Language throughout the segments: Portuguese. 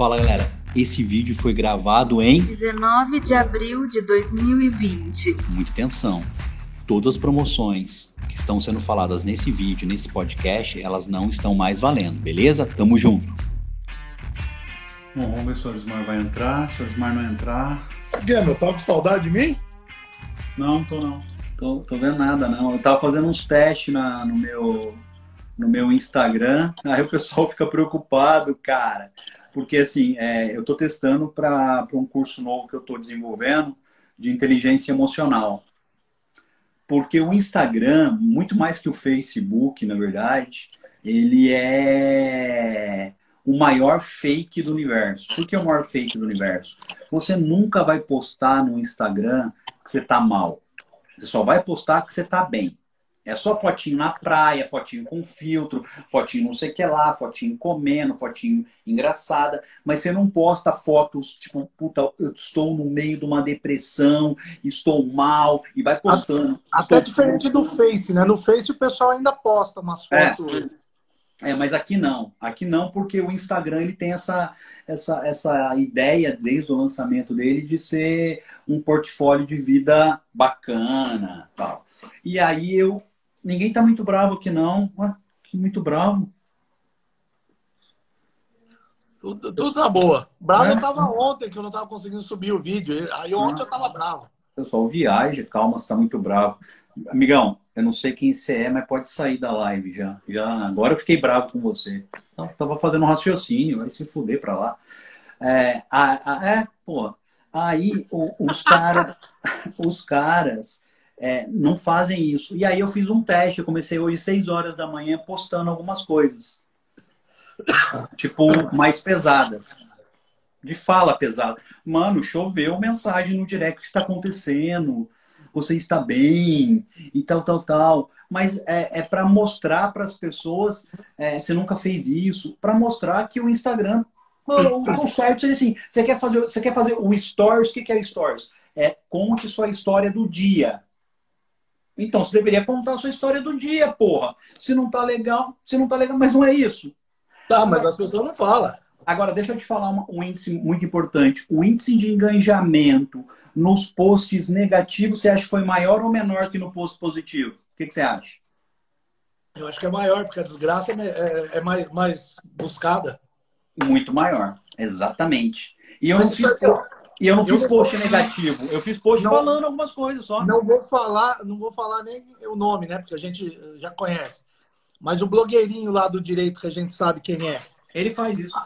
Fala galera, esse vídeo foi gravado em 19 de abril de 2020. Muita atenção. Todas as promoções que estão sendo faladas nesse vídeo, nesse podcast, elas não estão mais valendo, beleza? Tamo junto. Bom, vamos ver se o Orismar vai entrar. Se o Orismar não entrar. O quê, meu? Tava com saudade de mim? Não, tô não. Tô, tô vendo nada, não. Eu tava fazendo uns testes na, no, meu, no meu Instagram. Aí o pessoal fica preocupado, cara. Porque, assim, é, eu tô testando para um curso novo que eu tô desenvolvendo de inteligência emocional. Porque o Instagram, muito mais que o Facebook, na verdade, ele é o maior fake do universo. Por que é o maior fake do universo? Você nunca vai postar no Instagram que você tá mal. Você só vai postar que você tá bem. É só fotinho na praia, fotinho com filtro, fotinho não sei o que lá, fotinho comendo, fotinho engraçada. Mas você não posta fotos tipo, puta, eu estou no meio de uma depressão, estou mal, e vai postando. Até estou... diferente do Face, né? No Face o pessoal ainda posta umas fotos. É. é, mas aqui não. Aqui não, porque o Instagram ele tem essa, essa, essa ideia, desde o lançamento dele, de ser um portfólio de vida bacana tal. E aí eu Ninguém tá muito bravo aqui, não. Ué, que muito bravo. Tudo, tudo tá boa. Bravo é? eu tava ontem, que eu não tava conseguindo subir o vídeo. Aí ontem ah. eu tava bravo. Pessoal, viaja, calma, você tá muito bravo. Amigão, eu não sei quem você é, mas pode sair da live já. já agora eu fiquei bravo com você. Eu tava fazendo um raciocínio, vai se fuder pra lá. É, a, a, é pô. Aí o, os, cara, os caras é, não fazem isso. E aí eu fiz um teste, eu comecei hoje 6 horas da manhã postando algumas coisas. tipo, mais pesadas. De fala pesada. Mano, choveu mensagem no direct, o que está acontecendo? Você está bem? E tal, tal, tal. Mas é, é para mostrar para as pessoas, é, você nunca fez isso, para mostrar que o Instagram o certo seria assim: você quer fazer, você quer fazer o stories? O que é stories? É conte sua história do dia. Então, você deveria contar a sua história do dia, porra. Se não tá legal, se não tá legal, mas não é isso. Tá, mas as pessoas não falam. Agora, deixa eu te falar um índice muito importante. O índice de engajamento nos posts negativos, você acha que foi maior ou menor que no post positivo? O que, que você acha? Eu acho que é maior, porque a desgraça é, é, é mais, mais buscada. Muito maior, exatamente. E eu mas não fiz. E eu não fiz post negativo, eu fiz post não, falando algumas coisas só. Não vou falar, não vou falar nem o nome, né? Porque a gente já conhece. Mas o blogueirinho lá do direito que a gente sabe quem é. Ele faz isso.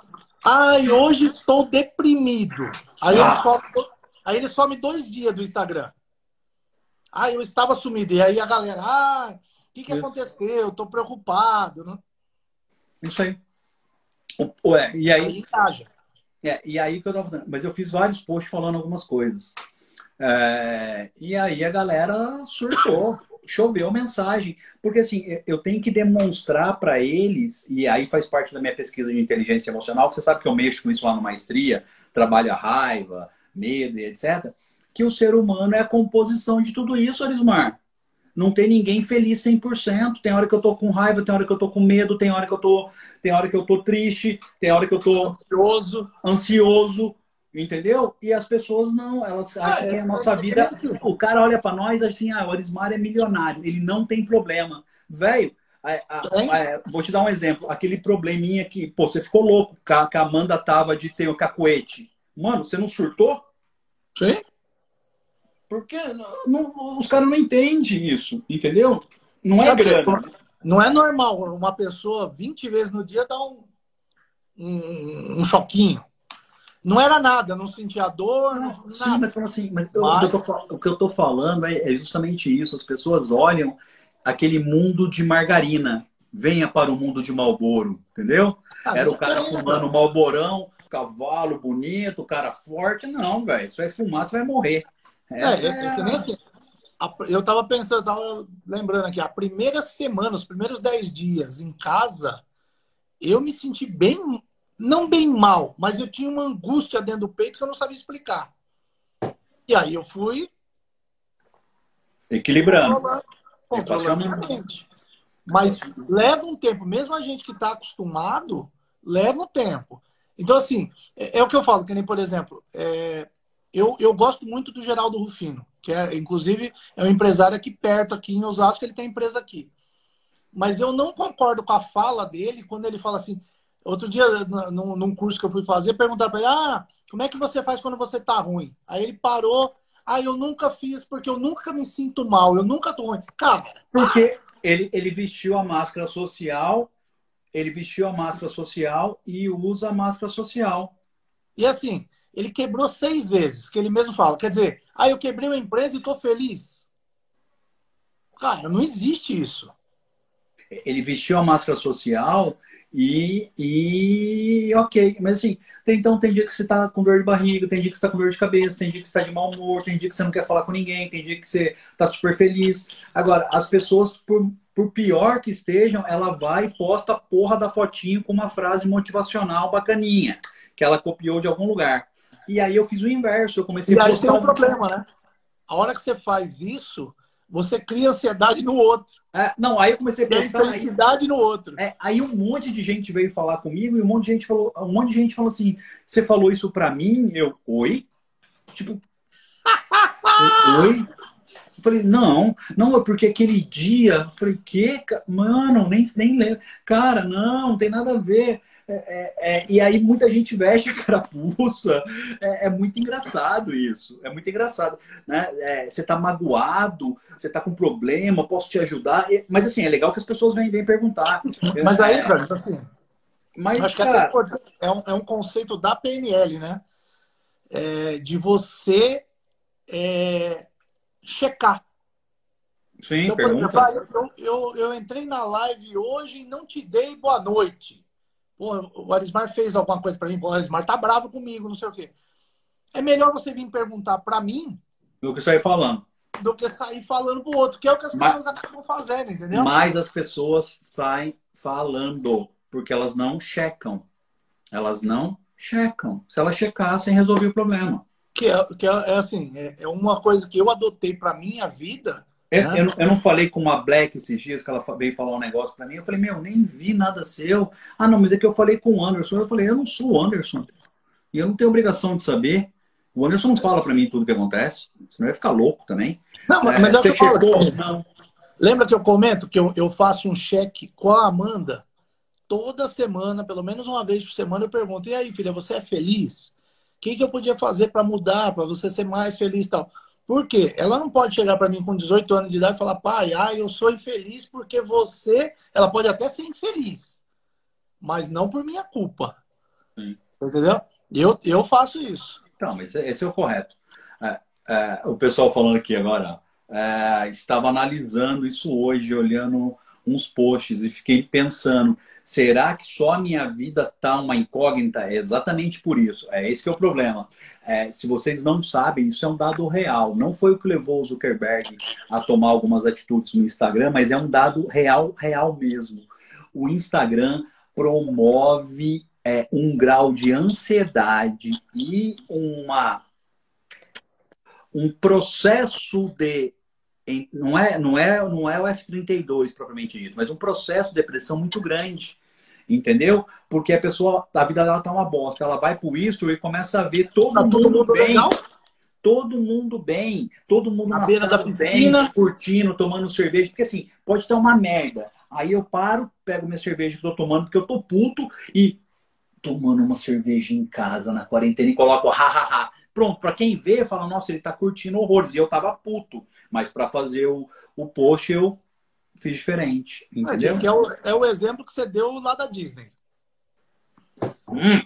Ai, hoje estou deprimido. Aí, ah. ele, some, aí ele some dois dias do Instagram. Ah, eu estava sumido. E aí a galera, ah, o que, que aconteceu? Eu tô preocupado. Né? Isso aí. Ué, e aí? aí engaja. É, e aí que eu tava falando, mas eu fiz vários posts falando algumas coisas. É, e aí a galera surtou, choveu mensagem. Porque assim, eu tenho que demonstrar para eles, e aí faz parte da minha pesquisa de inteligência emocional, que você sabe que eu mexo com isso lá no Maestria, trabalho a raiva, medo e etc. Que o ser humano é a composição de tudo isso, Arismar não tem ninguém feliz 100%. Tem hora que eu tô com raiva, tem hora que eu tô com medo, tem hora que eu tô, tem hora que eu tô triste, tem hora que eu tô ansioso, ansioso, entendeu? E as pessoas não, elas acham que a nossa vida, o cara olha para nós assim, ah, o Arismar é milionário, ele não tem problema. Velho, vou te dar um exemplo. Aquele probleminha que, pô, você ficou louco que a Amanda tava de ter o cacuete. Mano, você não surtou? Sim. Porque não, os caras não entendem isso, entendeu? Não é, é grana. Não é normal uma pessoa 20 vezes no dia dar um, um, um choquinho. Não era nada, não sentia dor, não, não sim, nada. mas assim, mas, mas... Eu, tô, o que eu tô falando é, é justamente isso. As pessoas olham aquele mundo de margarina. Venha para o mundo de Malboro, entendeu? Ah, Era o cara fumando Malborão, cavalo bonito, cara forte. Não, velho. Você vai fumar, você vai morrer. É, é, é, nem assim. Eu tava pensando, eu tava lembrando aqui, a primeira semana, os primeiros dez dias em casa, eu me senti bem, não bem mal, mas eu tinha uma angústia dentro do peito que eu não sabia explicar. E aí eu fui equilibrando. Controlando, a mente. Mas leva um tempo, mesmo a gente que está acostumado, leva um tempo. Então, assim, é, é, o que eu falo, que nem, por exemplo, é, eu, eu gosto muito do Geraldo Rufino, que é, inclusive, é um empresário aqui perto, aqui em Osasco, ele tem empresa aqui. Mas eu não concordo com a fala dele quando ele fala assim. Outro dia, num, num curso que eu fui fazer, perguntaram para ele: ah, como é que você faz quando você tá ruim? Aí ele parou. Ah, eu nunca fiz porque eu nunca me sinto mal, eu nunca tô ruim. Cara. Porque ele, ele vestiu a máscara social, ele vestiu a máscara social e usa a máscara social. E assim, ele quebrou seis vezes, que ele mesmo fala. Quer dizer, ah, eu quebrei uma empresa e tô feliz. Cara, não existe isso ele vestiu a máscara social e, e ok, mas assim, tem, então tem dia que você tá com dor de barriga, tem dia que você tá com dor de cabeça, tem dia que você tá de mau humor, tem dia que você não quer falar com ninguém, tem dia que você tá super feliz. Agora, as pessoas, por, por pior que estejam, ela vai e posta a porra da fotinho com uma frase motivacional bacaninha, que ela copiou de algum lugar. E aí eu fiz o inverso, eu comecei e a postar... tem um problema, né? A hora que você faz isso, você cria ansiedade no outro. É, não, aí eu comecei a pensar. felicidade aí, no outro. É, aí um monte de gente veio falar comigo e um monte de gente falou, um monte de gente falou assim: você falou isso pra mim? Eu, oi? Tipo. oi? Eu falei, não, não, é porque aquele dia. Eu falei, que? Mano, nem, nem lembro. Cara, não, não tem nada a ver. É, é, é, e aí muita gente veste carapuça. É, é, muito engraçado isso. É muito engraçado. Né? É, você tá magoado, você tá com problema, posso te ajudar. Mas assim, é legal que as pessoas vêm, vêm perguntar. Mas aí, cara, tipo assim. Mas, acho cara... que é um, é um conceito da PNL, né? de você checar. Sim, então, por exemplo, ah, eu, eu, eu entrei na live hoje e não te dei boa noite. Pô, o Arismar fez alguma coisa para mim, o Arismar tá bravo comigo, não sei o quê. É melhor você vir perguntar para mim do que sair falando. Do que sair falando pro outro, que é o que as pessoas mas, acabam fazendo, entendeu? Mas as pessoas saem falando, porque elas não checam. Elas não checam. Se elas checassem, resolvia o problema. Que é, que é, é assim, é, é uma coisa que eu adotei para minha vida eu, eu, eu, não falei com uma Black esses dias que ela veio falar um negócio para mim. Eu falei, meu, nem vi nada seu. Ah, não, mas é que eu falei com o Anderson. Eu falei, eu não sou o Anderson. E eu não tenho obrigação de saber. O Anderson não fala para mim tudo que acontece. Senão eu ia ficar louco também. Não, mas, é, mas é o que eu falo. Não. Lembra que eu comento que eu, eu faço um cheque com a Amanda? Toda semana, pelo menos uma vez por semana, eu pergunto: e aí, filha, você é feliz? O que, que eu podia fazer para mudar, para você ser mais feliz e tal? Por quê? Ela não pode chegar para mim com 18 anos de idade e falar, pai, ah, eu sou infeliz porque você. Ela pode até ser infeliz, mas não por minha culpa. Sim. Entendeu? Eu, eu faço isso. Então, mas esse é o correto. É, é, o pessoal falando aqui agora, é, estava analisando isso hoje, olhando uns posts e fiquei pensando, será que só a minha vida tá uma incógnita? É exatamente por isso. É esse que é o problema. É, se vocês não sabem, isso é um dado real. Não foi o que levou o Zuckerberg a tomar algumas atitudes no Instagram, mas é um dado real, real mesmo. O Instagram promove é, um grau de ansiedade e uma um processo de não é, não é, não é o F32 propriamente dito, mas um processo de depressão muito grande. Entendeu? Porque a pessoa, a vida dela tá uma bosta. Ela vai pro isto e começa a ver todo, tá mundo, todo mundo bem. Legal? Todo mundo bem, todo mundo na beira da piscina, bem, curtindo, tomando cerveja, porque assim, pode estar uma merda. Aí eu paro, pego minha cerveja que eu tô tomando, porque eu tô puto e tomando uma cerveja em casa na quarentena e coloco ha ha ha. Pronto, para quem vê, fala, nossa, ele tá curtindo horrores. E eu tava puto. Mas para fazer o, o post eu fiz diferente. Entendeu? É, é, o, é o exemplo que você deu lá da Disney. Hum.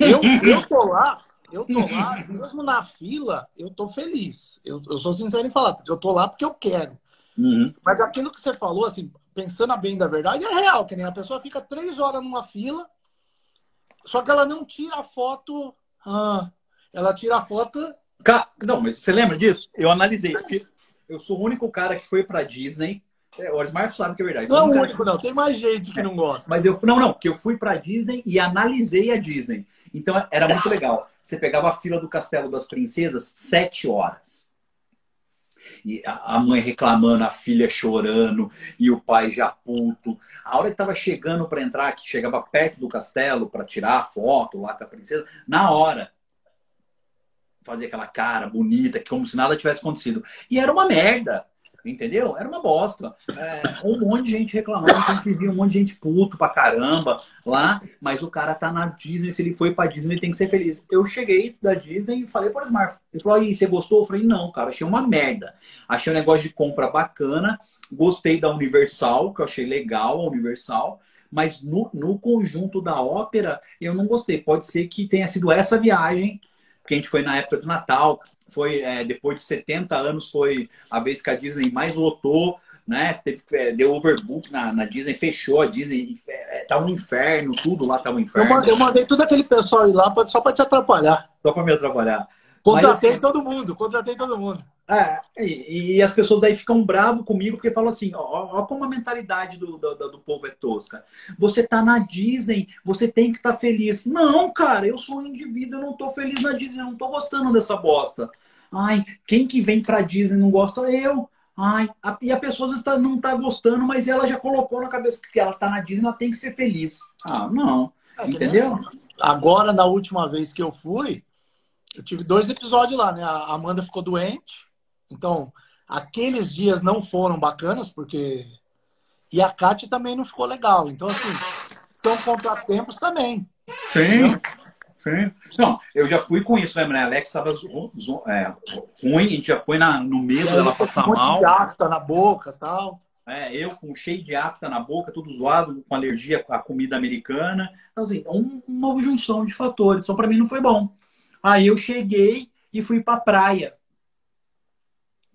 Eu, eu tô lá, eu tô lá, mesmo na fila, eu tô feliz. Eu, eu sou sincero em falar, porque eu tô lá porque eu quero. Uhum. Mas aquilo que você falou, assim, pensando bem da verdade, é real, que nem a pessoa fica três horas numa fila, só que ela não tira a foto. Ah, ela tira a foto. Não, mas você lembra disso? Eu analisei. Porque eu sou o único cara que foi pra Disney. É, o Osmar sabe que é verdade. Não é o único, não. Tem mais gente que não gosta. Mas eu não, não, que eu fui pra Disney e analisei a Disney. Então era muito legal. Você pegava a fila do Castelo das Princesas sete horas. e a mãe reclamando, a filha chorando e o pai já puto. A hora que tava chegando para entrar, que chegava perto do castelo para tirar a foto lá com a princesa, na hora fazer aquela cara bonita, como se nada tivesse acontecido. E era uma merda. Entendeu? Era uma bosta. É, um monte de gente reclamando, a gente via um monte de gente puto pra caramba lá, mas o cara tá na Disney, se ele foi pra Disney, tem que ser feliz. Eu cheguei da Disney e falei para Smart. Ele falou, aí, você gostou? Eu falei, não, cara, achei uma merda. Achei um negócio de compra bacana, gostei da Universal, que eu achei legal a Universal, mas no, no conjunto da ópera eu não gostei. Pode ser que tenha sido essa viagem, porque a gente foi na época do Natal, foi é, depois de 70 anos foi a vez que a Disney mais lotou, né? Teve, é, deu overbook na, na Disney, fechou a Disney, é, é tá um inferno, tudo lá tá um inferno. Eu mandei, eu mandei todo aquele pessoal ir lá pra, só para te atrapalhar. Só para me atrapalhar. Contratei Mas, assim, todo mundo, contratei todo mundo. É, e, e, as pessoas daí ficam bravos comigo porque falam assim: ó, ó como a mentalidade do, do, do, povo é tosca. Você tá na Disney, você tem que estar tá feliz. Não, cara, eu sou um indivíduo, eu não tô feliz na Disney, eu não tô gostando dessa bosta. Ai, quem que vem pra Disney não gosta? Eu. Ai, a, e a pessoa está, não tá gostando, mas ela já colocou na cabeça que ela tá na Disney, ela tem que ser feliz. Ah, não. É, Entendeu? Agora, na última vez que eu fui, eu tive dois episódios lá, né? A Amanda ficou doente. Então, aqueles dias não foram bacanas, porque. E a Kátia também não ficou legal. Então, assim, são contratempos também. Sim. Sim. Não, eu já fui com isso, né, Alex estava é, ruim, a gente já foi na, no medo dela passar um mal. de afta na boca tal. É, eu com cheio de afta na boca, tudo zoado, com alergia à comida americana. Então, assim, um, uma junção de fatores. Então, para mim, não foi bom. Aí eu cheguei e fui pra praia.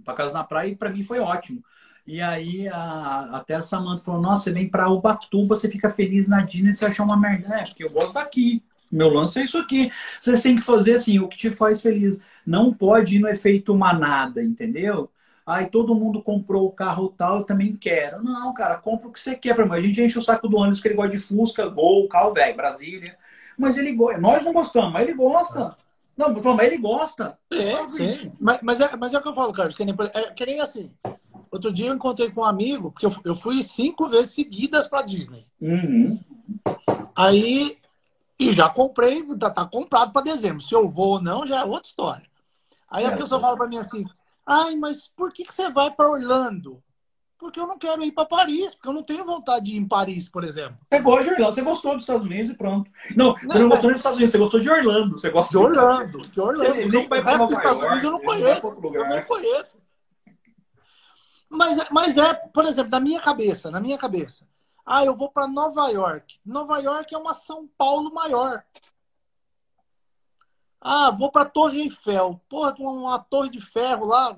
Pra casa na praia e pra mim foi ótimo. E aí a, até a Samanta falou, nossa, você vem pra Ubatuba, você fica feliz na Disney, você acha uma merda. É, porque eu gosto daqui. Meu lance é isso aqui. Vocês têm que fazer assim, o que te faz feliz. Não pode ir no efeito manada, entendeu? Aí todo mundo comprou o carro tal, eu também quero. Não, cara, compra o que você quer. A gente enche o saco do ônibus que ele gosta de Fusca, Gol, carro velho, Brasília. Mas ele gosta. Nós não gostamos, mas ele gosta. Não, mas ele gosta. É, sim. Mas, mas, é, mas é o que eu falo, Carlos. Que nem, é, que nem assim. Outro dia eu encontrei com um amigo, porque eu, eu fui cinco vezes seguidas para Disney. Uhum. Aí, e já comprei, tá, tá comprado para dezembro. Se eu vou ou não, já é outra história. Aí é, a pessoa fala para mim assim: ai, mas por que, que você vai para Orlando? Porque eu não quero ir para Paris, porque eu não tenho vontade de ir em Paris, por exemplo. Você gosta de Orlando, você gostou dos Estados Unidos e pronto. Não, você não, não gostou dos Estados Unidos, você gostou de Orlando. Você gosta de Orlando, de Orlando. Ele nem vai para Nova Estados Unidos eu não conheço. Eu não conheço. Mas, mas é, por exemplo, na minha cabeça, na minha cabeça. Ah, eu vou para Nova York. Nova York é uma São Paulo maior. Ah, vou para Torre Eiffel. Porra, uma torre de ferro lá.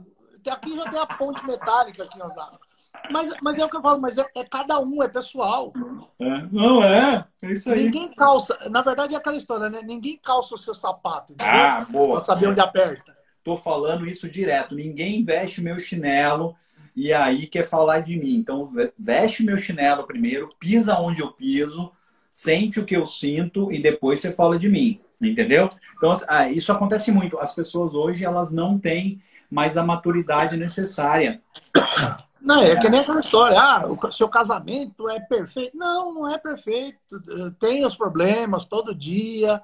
Aqui já tem a ponte metálica aqui em Osasco. Mas, mas é o que eu falo, mas é, é cada um, é pessoal. É, não é, é isso aí. Ninguém calça, na verdade é aquela história, né? Ninguém calça o seu sapato, entendeu? Ah, boa. Pra saber onde aperta. Tô falando isso direto. Ninguém veste o meu chinelo e aí quer falar de mim. Então, veste o meu chinelo primeiro, pisa onde eu piso, sente o que eu sinto e depois você fala de mim. Entendeu? Então, ah, isso acontece muito. As pessoas hoje, elas não têm mais a maturidade necessária não, é que nem aquela história, ah, o seu casamento é perfeito. Não, não é perfeito. Tem os problemas todo dia.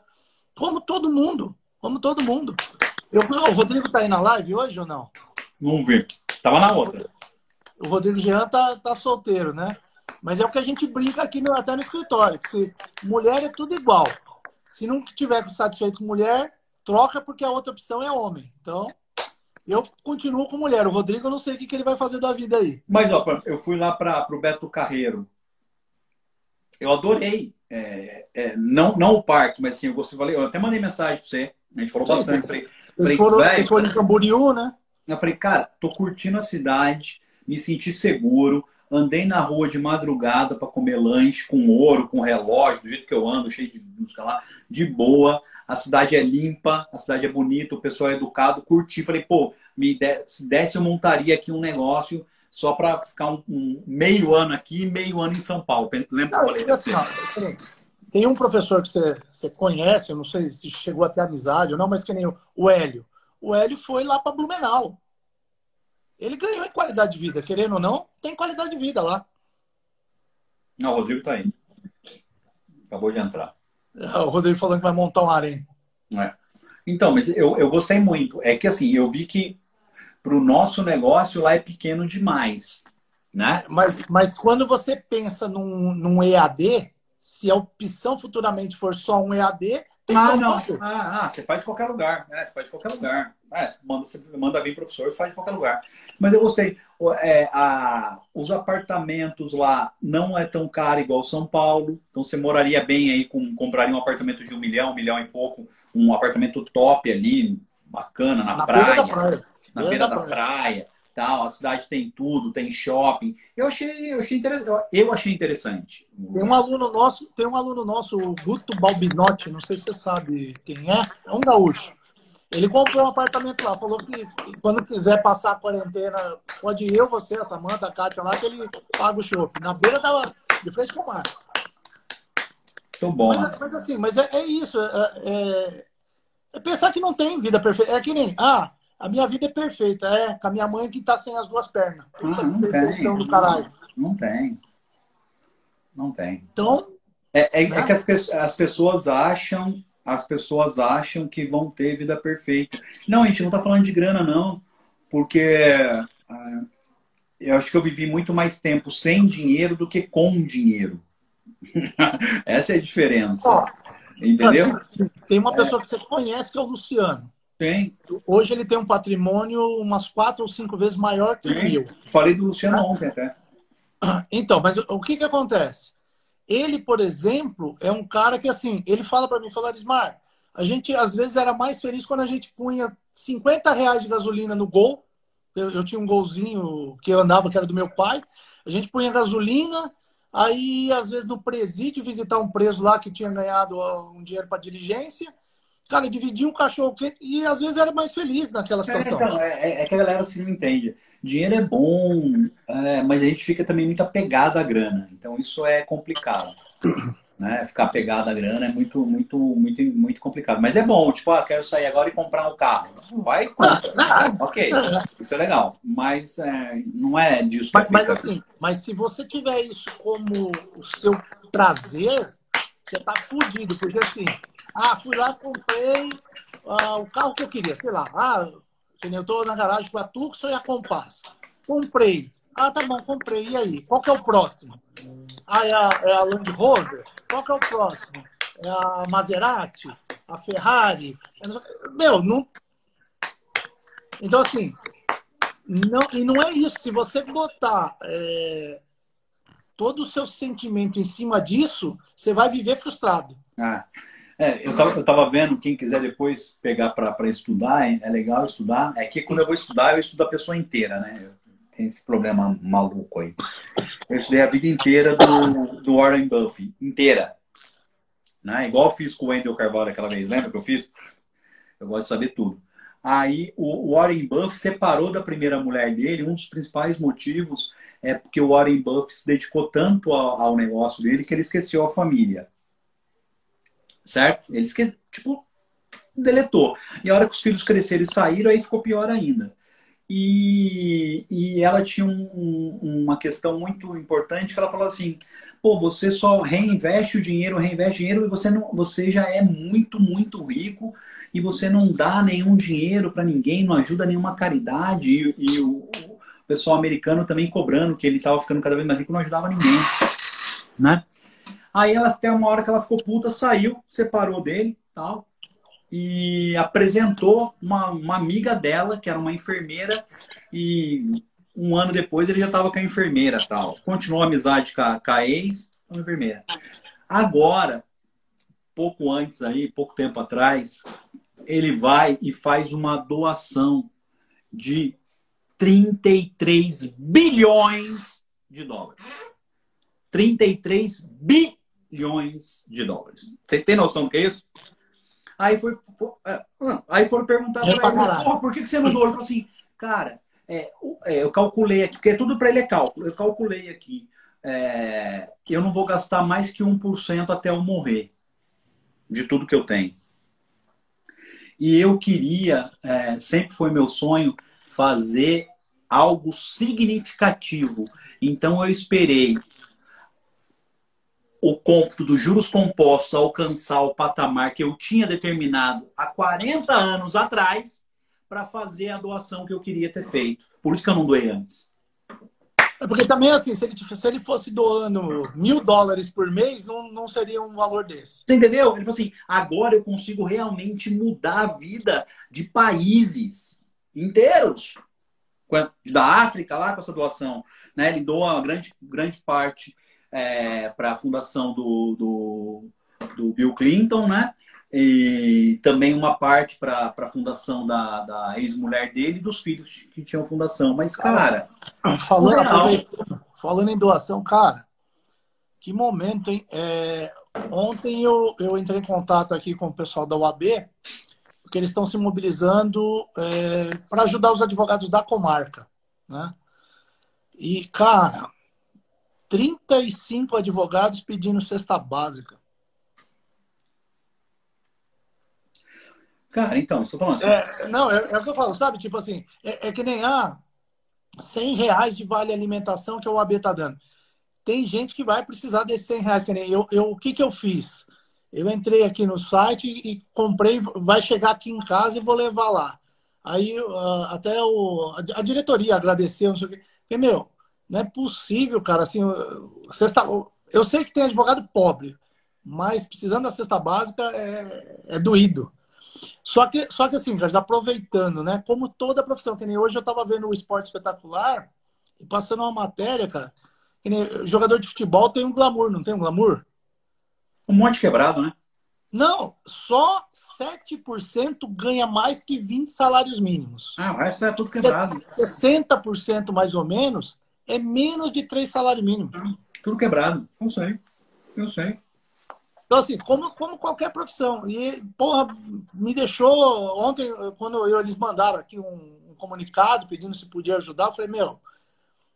Como todo mundo. Como todo mundo. Eu, o Rodrigo tá aí na live hoje ou não? Não vi. Tava na outra. O Rodrigo Jean tá, tá solteiro, né? Mas é o que a gente brinca aqui no, até no escritório. Que se, mulher é tudo igual. Se não tiver satisfeito com mulher, troca porque a outra opção é homem. Então, eu continuo com mulher. O Rodrigo, eu não sei o que, que ele vai fazer da vida aí. Mas, ó, eu fui lá para o Beto Carreiro. Eu adorei. É, é, não, não o parque, mas assim, eu gostei. Eu até mandei mensagem para você. A gente falou sim, bastante. Sim. Falei, foram, véio, foram em Camboriú, né? Eu falei, cara, tô curtindo a cidade, me senti seguro. Andei na rua de madrugada para comer lanche com ouro, com relógio, do jeito que eu ando, cheio de música lá, de boa a cidade é limpa, a cidade é bonita, o pessoal é educado, curti. Falei, pô, me de, se desse eu montaria aqui um negócio só para ficar um, um, meio ano aqui e meio ano em São Paulo. Lembra? Não, falei? Assim, ó, tem um professor que você, você conhece, eu não sei se chegou a ter amizade ou não, mas que nem o, o Hélio. O Hélio foi lá para Blumenau. ele ganhou em qualidade de vida, querendo ou não, tem qualidade de vida lá. Não, o Rodrigo tá aí. Acabou de entrar. O Rodrigo falando que vai montar um harém. É. Então, mas eu, eu gostei muito. É que assim, eu vi que para o nosso negócio lá é pequeno demais. Né? Mas, mas quando você pensa num, num EAD, se a opção futuramente for só um EAD, tem ah, não. Ah, ah, você faz de qualquer lugar. Né? Você faz de qualquer lugar. É, você, manda, você manda vir professor, faz de qualquer lugar. Mas eu gostei. É, a, os apartamentos lá não é tão caro igual São Paulo. Então você moraria bem aí, com, compraria um apartamento de um milhão, um milhão e pouco. Um apartamento top ali, bacana, na, Na praia. praia. na Beira beira da da praia, tal. A cidade tem tudo, tem shopping. Eu achei, eu achei, eu achei interessante. Tem um aluno nosso, tem um aluno nosso, o Guto Balbinotti, não sei se você sabe quem é, é um gaúcho. Ele comprou um apartamento lá, falou que quando quiser passar a quarentena, pode ir eu, você, a Samanta, a Kátia lá, que ele paga o shopping. Na beira da, de frente com o mar. Muito bom. Mas, mas assim, mas é, é isso. É, é- é pensar que não tem vida perfeita. É que nem, ah, a minha vida é perfeita. É, com a minha mãe que tá sem as duas pernas. Puta Ah, não perfeição tem. do caralho. Não tem. Não tem. Então, É, é- Né? é que as, pe- as pessoas acham, as pessoas acham que vão ter vida perfeita. Não, a gente não tá falando de grana, não. Porque ah, eu acho que eu vivi muito mais tempo sem dinheiro do que com dinheiro. Essa é a diferença. ó, entendeu? tem uma pessoa que você conhece que é o Luciano. Tem. Hoje ele tem um patrimônio umas quatro ou cinco vezes maior que o Tem. meu. Falei do Luciano ontem até. Então, mas o que que acontece? Ele, por exemplo, é um cara que assim, ele fala para mim, fala, Arismar, a gente às vezes era mais feliz quando a gente punha 50 reais de gasolina no gol. Eu, eu tinha um golzinho que eu andava, que era do meu pai. A gente punha gasolina, aí às vezes no presídio visitar um preso lá que tinha ganhado um dinheiro para diligência. Cara, dividia um cachorro quente e às vezes era mais feliz naquela É, situação. então, é, é- é que a galera assim não entende. Dinheiro é bom, é, mas a gente fica também muito apegado à grana. Então isso é complicado. Né? Ficar apegado à grana é muito, muito, muito, muito complicado. Mas é bom, tipo, ah, quero sair agora e comprar um carro. Vai e compra. ok, isso é legal. Mas é, não é disso que Mas, mas assim, mas se você tiver isso como o seu prazer, você tá fudido, porque assim, ah, fui lá, comprei ah, o carro que eu queria, sei lá, ah, eu tô na garagem com a Tucson e a Compass. Comprei. Ah, tá bom, comprei. E aí? Qual que é o próximo? Ah, é a, é a Land Rover? Qual que é o próximo? É a Maserati? A Ferrari? Meu, não. Então, assim, não, e não é isso. Se você botar é, todo o seu sentimento em cima disso, você vai viver frustrado. Ah, é, eu, tava, eu tava vendo, quem quiser depois pegar para estudar, é legal estudar. É que quando eu vou estudar, eu estudo a pessoa inteira, né? Tenho esse problema maluco aí. Eu estudei a vida inteira do, do Warren Buffett, inteira. Né? Igual eu fiz com o Wendell Carvalho aquela vez, lembra que eu fiz? Eu gosto de saber tudo. Aí o Warren Buffett separou da primeira mulher dele, um dos principais motivos é porque o Warren Buffett se dedicou tanto ao, ao negócio dele que ele esqueceu a família certo? Ele esque... tipo, deletou. E a hora que os filhos cresceram e saíram, aí ficou pior ainda. E, e ela tinha um- um- uma questão muito importante que ela falou assim: pô, você só reinveste o dinheiro, reinveste dinheiro e você, não, você já é muito, muito rico e você não dá nenhum dinheiro para ninguém, não ajuda nenhuma caridade. E, e o, o pessoal americano também cobrando que ele estava ficando cada vez mais rico, não ajudava ninguém, né? Aí ela até uma hora que ela ficou puta, saiu, separou dele, tal, e apresentou uma, uma amiga dela, que era uma enfermeira, e um ano depois ele já estava com a enfermeira, tal. Continuou a amizade com a, com a ex, com a enfermeira. Agora, pouco antes aí, pouco tempo atrás, ele vai e faz uma doação de 33 bilhões de dólares. 33 bilhões de dólares. Você tem noção do que é isso? Aí, foi, foi- é, aí foram perguntar pra ele. "Porra, por que, que você doou? Ele falou assim, cara, é, é, eu calculei aqui, porque tudo para ele é cálculo. Eu calculei aqui, é, eu não vou gastar mais que 1% até eu morrer de tudo que eu tenho. E eu queria, é, sempre foi meu sonho, fazer algo significativo. Então eu esperei o cômputo dos juros compostos alcançar o patamar que eu tinha determinado há 40 anos atrás para fazer a doação que eu queria ter feito. Por isso que eu não doei antes. É porque também, assim, se ele, se ele fosse doando mil dólares por mês, não, não seria um valor desse. Você entendeu? Ele falou assim: agora eu consigo realmente mudar a vida de países inteiros. Da África, lá com essa doação. Né? Ele doa grande, grande parte é, para a fundação do, do, do Bill Clinton, né? e também uma parte para a fundação da, da ex-mulher dele e dos filhos que tinham fundação. Mas, cara. Falando, falando em doação, cara, que momento, hein? É, ontem eu, eu entrei em contato aqui com o pessoal da UAB, porque eles estão se mobilizando é, para ajudar os advogados da comarca. Né? E, cara, 35 advogados pedindo cesta básica. Cara, então, estou falando assim. É, não, é, é, o que eu falo, sabe? Tipo assim, é, é que nem ah, 100 reais de vale alimentação que o AB tá dando. Tem gente que vai precisar desses 100 reais, que nem eu. eu o que, que eu fiz? Eu entrei aqui no site e comprei, vai chegar aqui em casa e vou levar lá. Aí uh, até o, a, a, diretoria agradeceu, não sei o quê. Porque, meu, não é possível, cara, assim, cesta, eu sei que tem advogado pobre, mas precisando da cesta básica é, é doído. Só que, só que assim, Carlos, aproveitando, né? Como toda profissão, que nem hoje eu tava vendo o esporte espetacular e passando uma matéria, cara, que nem jogador de futebol tem um glamour, não tem um glamour? Um monte quebrado, né? Não, só 7% ganha mais que 20 salários mínimos. Ah, o resto é tudo quebrado. 60% mais ou menos é menos de 3 salários mínimos. Tudo quebrado. Eu sei. Eu sei. Então, assim, como, como qualquer profissão. E, porra, me deixou. Ontem, quando eu, eles mandaram aqui um, um comunicado pedindo se podia ajudar, eu falei, meu,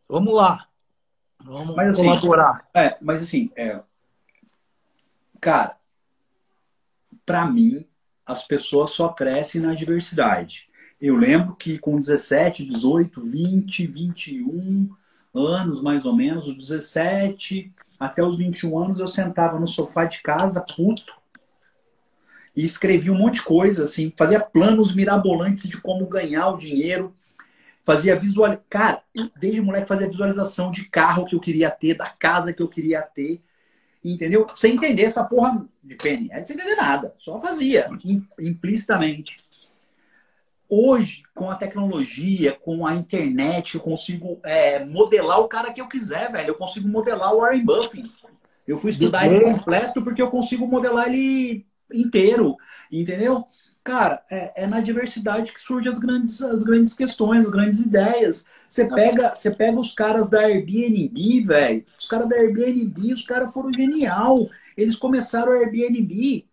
vamos lá. Vamos mas, assim, colaborar. É, mas assim, é, cara, para mim, as pessoas só crescem na diversidade. Eu lembro que com 17, 18, 20, 21, anos, mais ou menos, os 17 até os 21 anos, eu sentava no sofá de casa, puto, e escrevia um monte de coisa, assim, fazia planos mirabolantes de como ganhar o dinheiro, fazia visual, cara, desde moleque fazia visualização de carro que eu queria ter, da casa que eu queria ter, entendeu? Sem entender essa porra de penny, sem entender nada, só fazia implicitamente. Hoje, com a tecnologia, com a internet, eu consigo é, modelar o cara que eu quiser, velho. Eu consigo modelar o Warren Buffett. Eu fui estudar ele completo porque eu consigo modelar ele inteiro, entendeu? Cara, é, é, na diversidade que surgem as grandes, as grandes questões, as grandes ideias. Você pega, você pega os caras da Airbnb, velho. Os caras da Airbnb, os caras foram genial. Eles começaram o Airbnb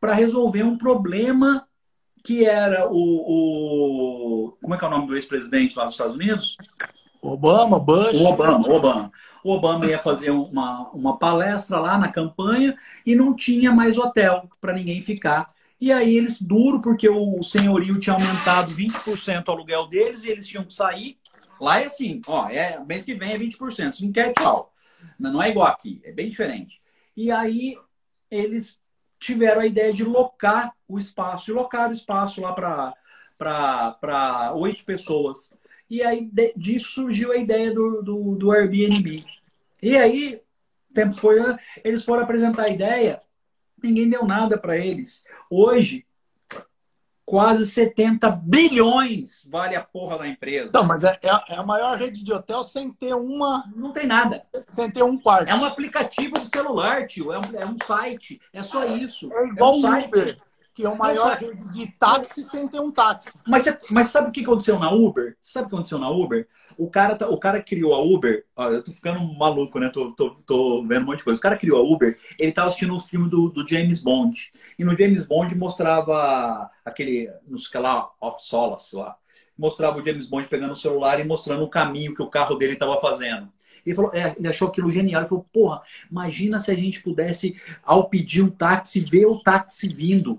para resolver um problema que era o, o, Como é que é o nome do ex-presidente lá dos Estados Unidos? Obama, Bush. O Obama, Obama. O Obama ia fazer uma, uma palestra lá na campanha e não tinha mais hotel para ninguém ficar. E aí eles, duro, porque o senhorio tinha aumentado 20% o aluguel deles e eles tinham que sair. Lá é assim, ó, é, mês que vem é 20%. Se não quer, tchau. Não é igual aqui, é bem diferente. E aí eles tiveram a ideia de locar o espaço, e locaram o espaço lá para oito pessoas. E aí de, disso surgiu a ideia do, do, do Airbnb. E aí, tempo foi, eles foram apresentar a ideia, ninguém deu nada para eles. Hoje, quase 70 bilhões vale a porra da empresa. Não, mas é, é, a maior rede de hotel sem ter uma. Não tem nada. Sem ter um quarto. É um aplicativo de celular, tio. É um, é um site. É só isso. É igual é um site. Uber, que é o maior é rede de táxi sem ter um táxi. Mas, mas sabe o que aconteceu na Uber? Sabe o que aconteceu na Uber? O cara, tá, o cara criou a Uber. Eu tô ficando maluco, né? Tô, tô, tô, vendo um monte de coisa. O cara criou a Uber, ele tava assistindo o um filme do, do, James Bond. E no James Bond mostrava aquele, não sei o que lá, Off Solace lá. Mostrava o James Bond pegando o celular e mostrando o caminho que o carro dele estava fazendo. Ele falou, é, ele achou aquilo genial. Ele falou, porra, imagina se a gente pudesse, ao pedir um táxi, ver o táxi vindo.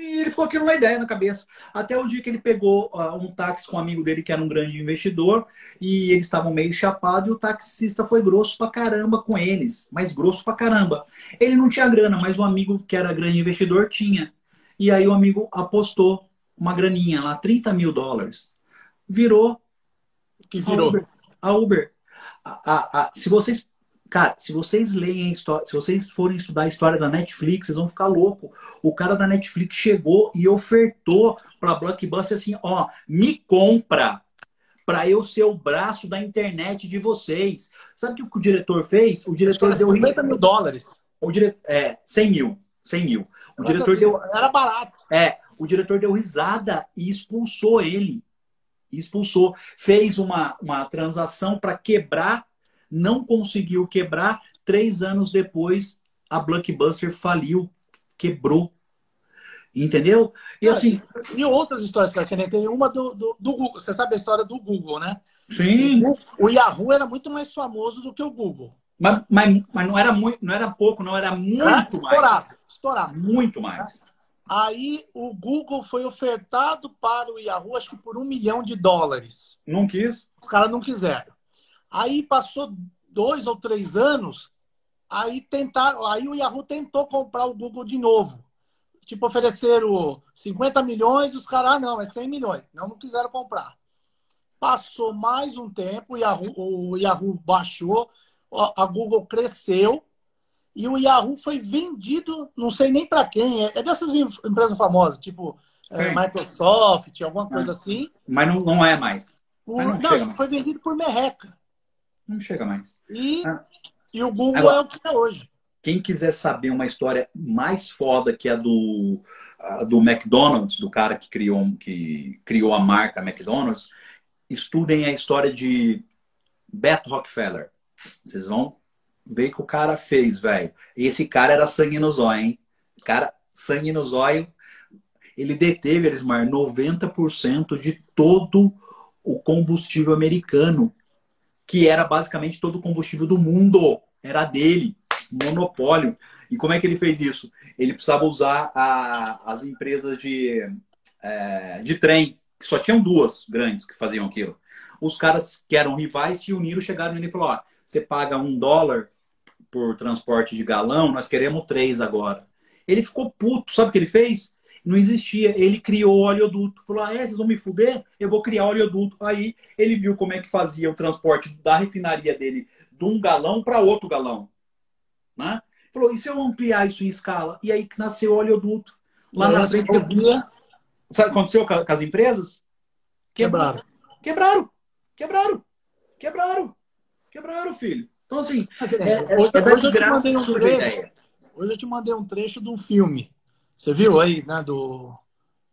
E ele ficou aquilo uma ideia na cabeça. Até o dia que ele pegou uh, um táxi com um amigo dele que era um grande investidor e eles estavam meio chapados e o taxista foi grosso pra caramba com eles, mas grosso pra caramba. Ele não tinha grana, mas o amigo que era grande investidor tinha. E aí o amigo apostou uma graninha lá, 30 mil dólares. Virou. Que virou? A Uber. A Uber. A, a, se vocês Cara, se vocês leem se vocês forem estudar a história da Netflix, vocês vão ficar louco. O cara da Netflix chegou e ofertou para Blockbuster assim, ó, me compra para eu ser o braço da internet de vocês. Sabe o que o diretor fez? O diretor deu 50 mil dólares. O dire... É, 100 mil. 100 mil. O Mas diretor assim, deu. Era barato. É, o diretor deu risada e expulsou ele. Expulsou. Fez uma, uma transação para quebrar não conseguiu quebrar. Três anos depois, a Blockbuster faliu, quebrou. Entendeu? E assim. E outras histórias, cara, que nem tem uma do, do, do, Google. Você sabe a história do Google, né? Sim. O, o Yahoo era muito mais famoso do que o Google. Mas, mas, mas não era muito, não era pouco, não era muito era mais. Estourado, estourado. Muito mais. Aí o Google foi ofertado para o Yahoo, acho que por um milhão de dólares. Não quis. Os caras não quiseram. Aí passou dois ou três anos, aí tentaram, aí o Yahoo tentou comprar o Google de novo. Tipo, ofereceram 50 milhões, os caras, ah, não, é 100 milhões. Não, não quiseram comprar. Passou mais um tempo, o Yahoo, o Yahoo baixou, a Google cresceu e o Yahoo foi vendido, não sei nem para quem, é, é, dessas empresas famosas, tipo é, Microsoft, alguma coisa assim. Mas não, não é mais. Não, não foi vendido por merreca não chega mais. E, ah. e o Google Agora, é o que é hoje. Quem quiser saber uma história mais foda que a do, a do McDonald's, do cara que criou, que criou a marca McDonald's, estudem a história de Beto Rockefeller. Vocês vão ver o que o cara fez, velho. Esse cara era sangue no zóio, hein? cara, sangue no zóio. Ele deteve, Elismar, 90% de todo o combustível americano que era basicamente todo o combustível do mundo. Era dele, monopólio. E como é que ele fez isso? Ele precisava usar a, as empresas de, é, de trem, que só tinham duas grandes que faziam aquilo. Os caras que eram rivais se uniram, chegaram nele e falaram: ó, você paga um dólar por transporte de galão, nós queremos três agora. Ele ficou puto, sabe o que ele fez? Não existia. Ele criou oleoduto. Falou: ah, é, vocês vão me fuder? Eu vou criar oleoduto. Aí ele viu como é que fazia o transporte da refinaria dele de um galão para outro galão. Né? Falou: e se eu ampliar isso em escala? E aí nasceu o oleoduto. Lá na frente. Sabe o que aconteceu com as empresas? Quebraram. Quebraram. Quebraram. Quebraram. Quebraram, filho. Então, assim, é, é, hoje, é hoje, eu te mandei um trecho, hoje eu te mandei um trecho de um filme você viu aí, né, do,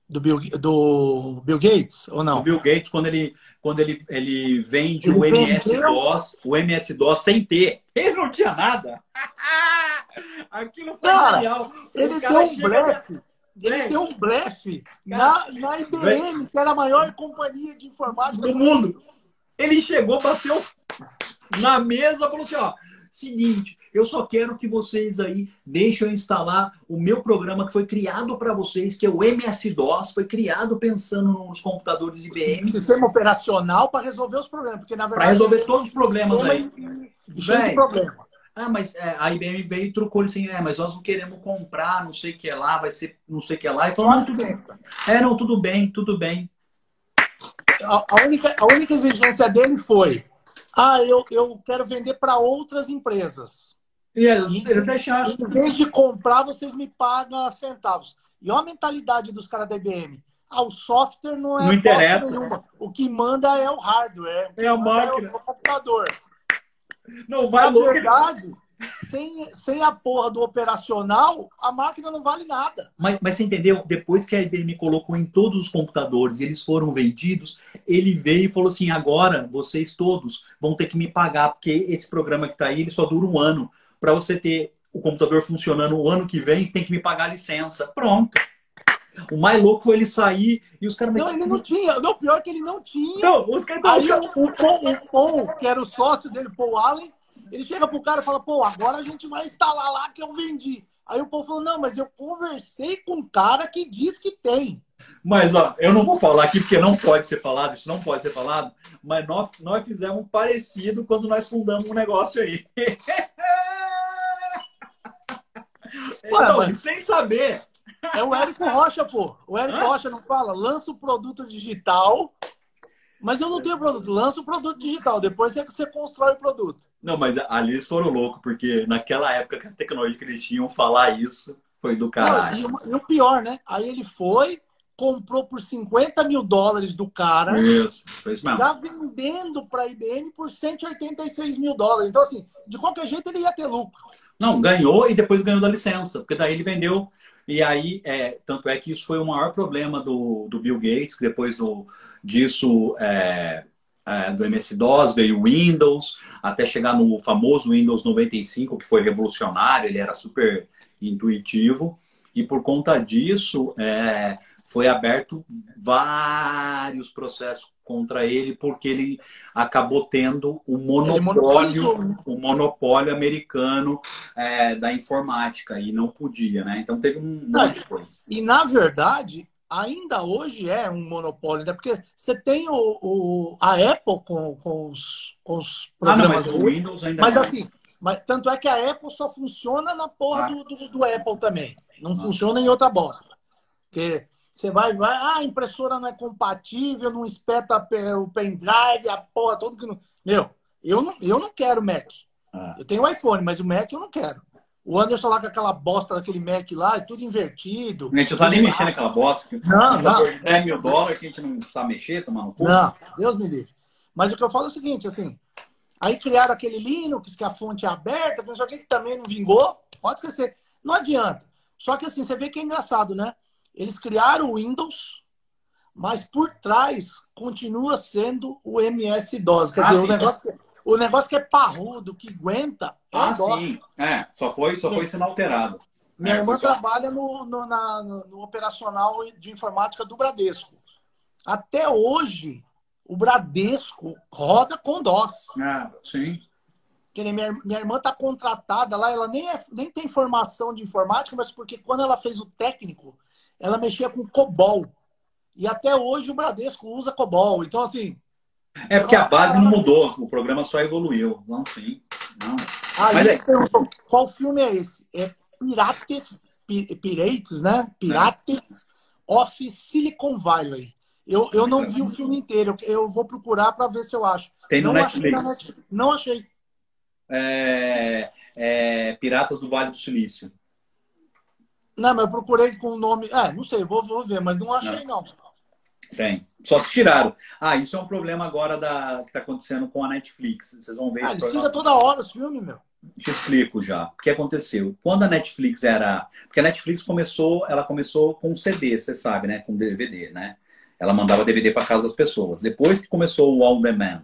do, Bill, do Bill Gates, ou não? O Bill Gates, quando ele, quando ele, ele vende ele o MS-DOS, o MS-DOS sem ter. Ele não tinha nada. Aquilo foi cara, genial. Ele deu um blefe. Ele deu um blefe na, na IBM, que era a maior companhia de informática do mundo. Ele chegou, bateu na mesa e falou assim: ó, seguinte, eu só quero que vocês aí deixem eu instalar o meu programa que foi criado para vocês, que é o MS-DOS, foi criado pensando nos computadores IBM. Sistema operacional para resolver os problemas, porque na verdade. Para resolver todos os problemas aí. E, cheio de problema. Ah, mas é, a IBM veio e trocou assim, é, mas nós não queremos comprar, não sei o que é lá, vai ser não sei o que é lá. E falou, não, tudo bem. É, não, tudo bem, tudo bem. A, a, única, a única exigência dele foi: ah, eu, eu quero vender para outras empresas. E eles, eles deixaram. Em vez de comprar, vocês me pagam centavos. E olha a mentalidade dos caras da IBM. Ah, o software não é não interessa. nenhuma. O que manda é o hardware. É a máquina. É o computador. Não, Na verdade, sem, sem a porra do operacional, a máquina não vale nada. Mas, mas você entendeu? Depois que a IBM colocou em todos os computadores eles foram vendidos, ele veio e falou assim: agora vocês todos vão ter que me pagar, porque esse programa que está aí ele só dura um ano para você ter o computador funcionando o ano que vem, você tem que me pagar a licença. Pronto. O mais louco foi ele sair e os caras... Não, ele não tinha. Não, pior que ele não tinha. Não, os caras... Aí o, o, o Paul, que era o sócio dele, Paul Allen, ele chega pro cara e fala, pô, agora a gente vai instalar lá que eu vendi. Aí o povo falou, não, mas eu conversei com um cara que diz que tem. Mas, ó, eu não vou falar aqui porque não pode ser falado, isso não pode ser falado, mas nós, nós fizemos um parecido quando nós fundamos um negócio aí. Ué, não, mas- sem saber. É o Érico Rocha, pô. O Érico Hã? Rocha não fala, lança o produto digital, mas eu não tenho produto. Lança o produto digital, depois você, você constrói o produto. Não, mas ali eles foram loucos, porque naquela época que a tecnologia que eles tinham falar isso foi do Não, caralho. e, o- e o pior, né? Aí ele foi, comprou por 50 mil dólares do cara, Isso, foi isso mesmo. já vendendo para a IBM por 186 mil dólares. Então, assim, de qualquer jeito ele ia ter lucro. Não, ganhou e depois ganhou da licença, porque daí ele vendeu. E aí, é, tanto é que isso foi o maior problema do, do Bill Gates, que depois do, disso, é, é, do MS-DOS, veio o Windows, até chegar no famoso Windows 95, que foi revolucionário, ele era super intuitivo. E por conta disso, é, foi aberto vários processos contra ele, porque ele acabou tendo o monopólio o monopólio americano é, da informática e não podia, né? Então teve um monte de coisa. E, na verdade, ainda hoje é um monopólio, né? Porque você tem o, o- a Apple com, com os, com os Ah, não, programas mas o. Windows ainda Mas não. assim, mas, tanto é que a Apple só funciona na porra Ah. do, do, do Apple também. Não Ah. funciona em outra bosta. Porque você vai, vai, ah, a impressora não é compatível, não espeta pe- o pendrive, a porra toda que não. Meu, eu não, eu não quero Mac. Ah. Eu tenho o iPhone, mas o Mac eu não quero. O Anderson lá com aquela bosta daquele Mac lá, é tudo invertido. A gente não tá nem mexendo naquela bosta. que- Não, não. 10 mil dólares que a gente não sabe mexer, tomando cu. Não, Deus me livre. Mas o que eu falo é o seguinte, assim, aí criaram aquele Linux, que a fonte é aberta, não sei o que, que também não vingou, pode esquecer. Não adianta. Só que assim, você vê que é engraçado, né? Eles criaram o Windows, mas por trás continua sendo o MS-DOS. Quer Ah, dizer, sim. o negócio, que, o negócio que é parrudo, que aguenta, é Ah, DOS. sim. É, só foi, só foi sendo alterado. Minha É, irmã só- trabalha no, no, na- no- operacional de informática do Bradesco. Até hoje, o Bradesco roda com DOS. Ah, sim. Minha, minha irmã está contratada lá, ela nem, é- nem tem formação de informática, mas porque quando ela fez o técnico, ela mexia com COBOL. E até hoje o Bradesco usa COBOL. Então, assim, É porque a base não mudou, o programa só evoluiu. Não, sim. Não. aí Mas é- perguntou, qual filme é esse? É Pirates, Pi- Pirates, né? Pirates of Silicon Valley. Eu, eu não vi o filme inteiro, eu, vou procurar para ver se eu acho. Tem no não achei Netflix. Netflix. Não achei. É, é, Piratas do Vale do Silício. Não, mas eu procurei com o nome. É, não sei, vou, vou ver, mas não achei, não. Tem. Só que tiraram. Ah, isso é um problema agora da, que está acontecendo com a Netflix. Vocês vão ver Ah, programa. tiram toda hora os filmes, meu. Te explico já. O que aconteceu? Quando a Netflix era. Porque a Netflix começou, ela começou com CD, você sabe, né? Com DVD, né? Ela mandava DVD para casa das pessoas. Depois que começou o On Demand,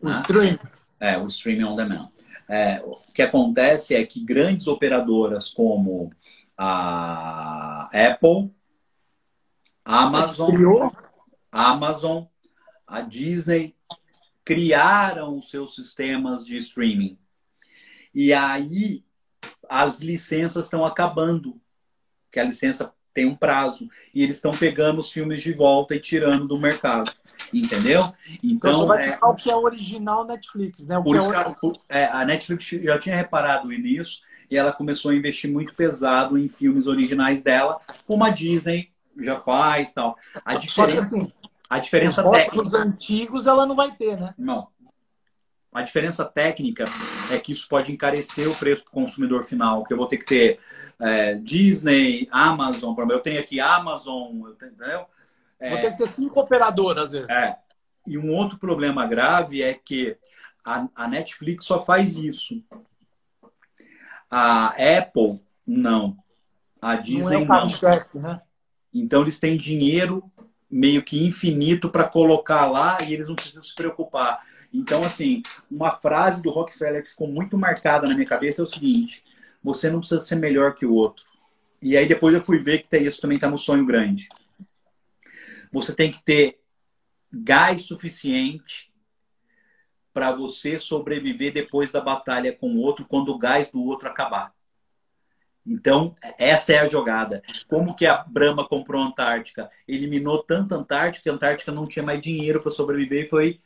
O Ah. stream. é, o streaming on demand. É, o que acontece é que grandes operadoras como a Apple, a Amazon, a Amazon, a Disney criaram os seus sistemas de streaming. E aí as licenças estão acabando, que a licença tem um prazo, e eles estão pegando os filmes de volta e tirando do mercado, entendeu? Então, só Então, vai é, ficar o que é original Netflix, né? O por que é, é, a Netflix já tinha reparado nisso e ela começou a investir muito pesado em filmes originais dela, como a Disney já faz tal. A Só que diferença, assim, a os diferença jogos técnica, antigos ela não vai ter, né? não. A diferença técnica é que isso pode encarecer o preço para o consumidor final, que eu vou ter que ter é, Disney, Amazon, eu tenho aqui Amazon, eu tenho- entendeu? É, Vou ter que ter cinco operadoras, às vezes. é. E um outro problema grave é que a, a Netflix só faz isso. A Apple, não. A não é Disney, não. carro-chefe, né? Então, eles têm dinheiro meio que infinito para colocar lá e eles não precisam se preocupar. Então, assim, uma frase do Rockefeller que ficou muito marcada na minha cabeça é o seguinte: você não precisa ser melhor que o outro. E aí depois eu fui ver que isso também está no sonho grande. Você tem que ter gás suficiente para você sobreviver depois da batalha com o outro quando o gás do outro acabar. Então, essa é a jogada. Como que a Brahma comprou a Antártica? Eliminou tanta Antártica que a Antártica não tinha mais dinheiro para sobreviver e foi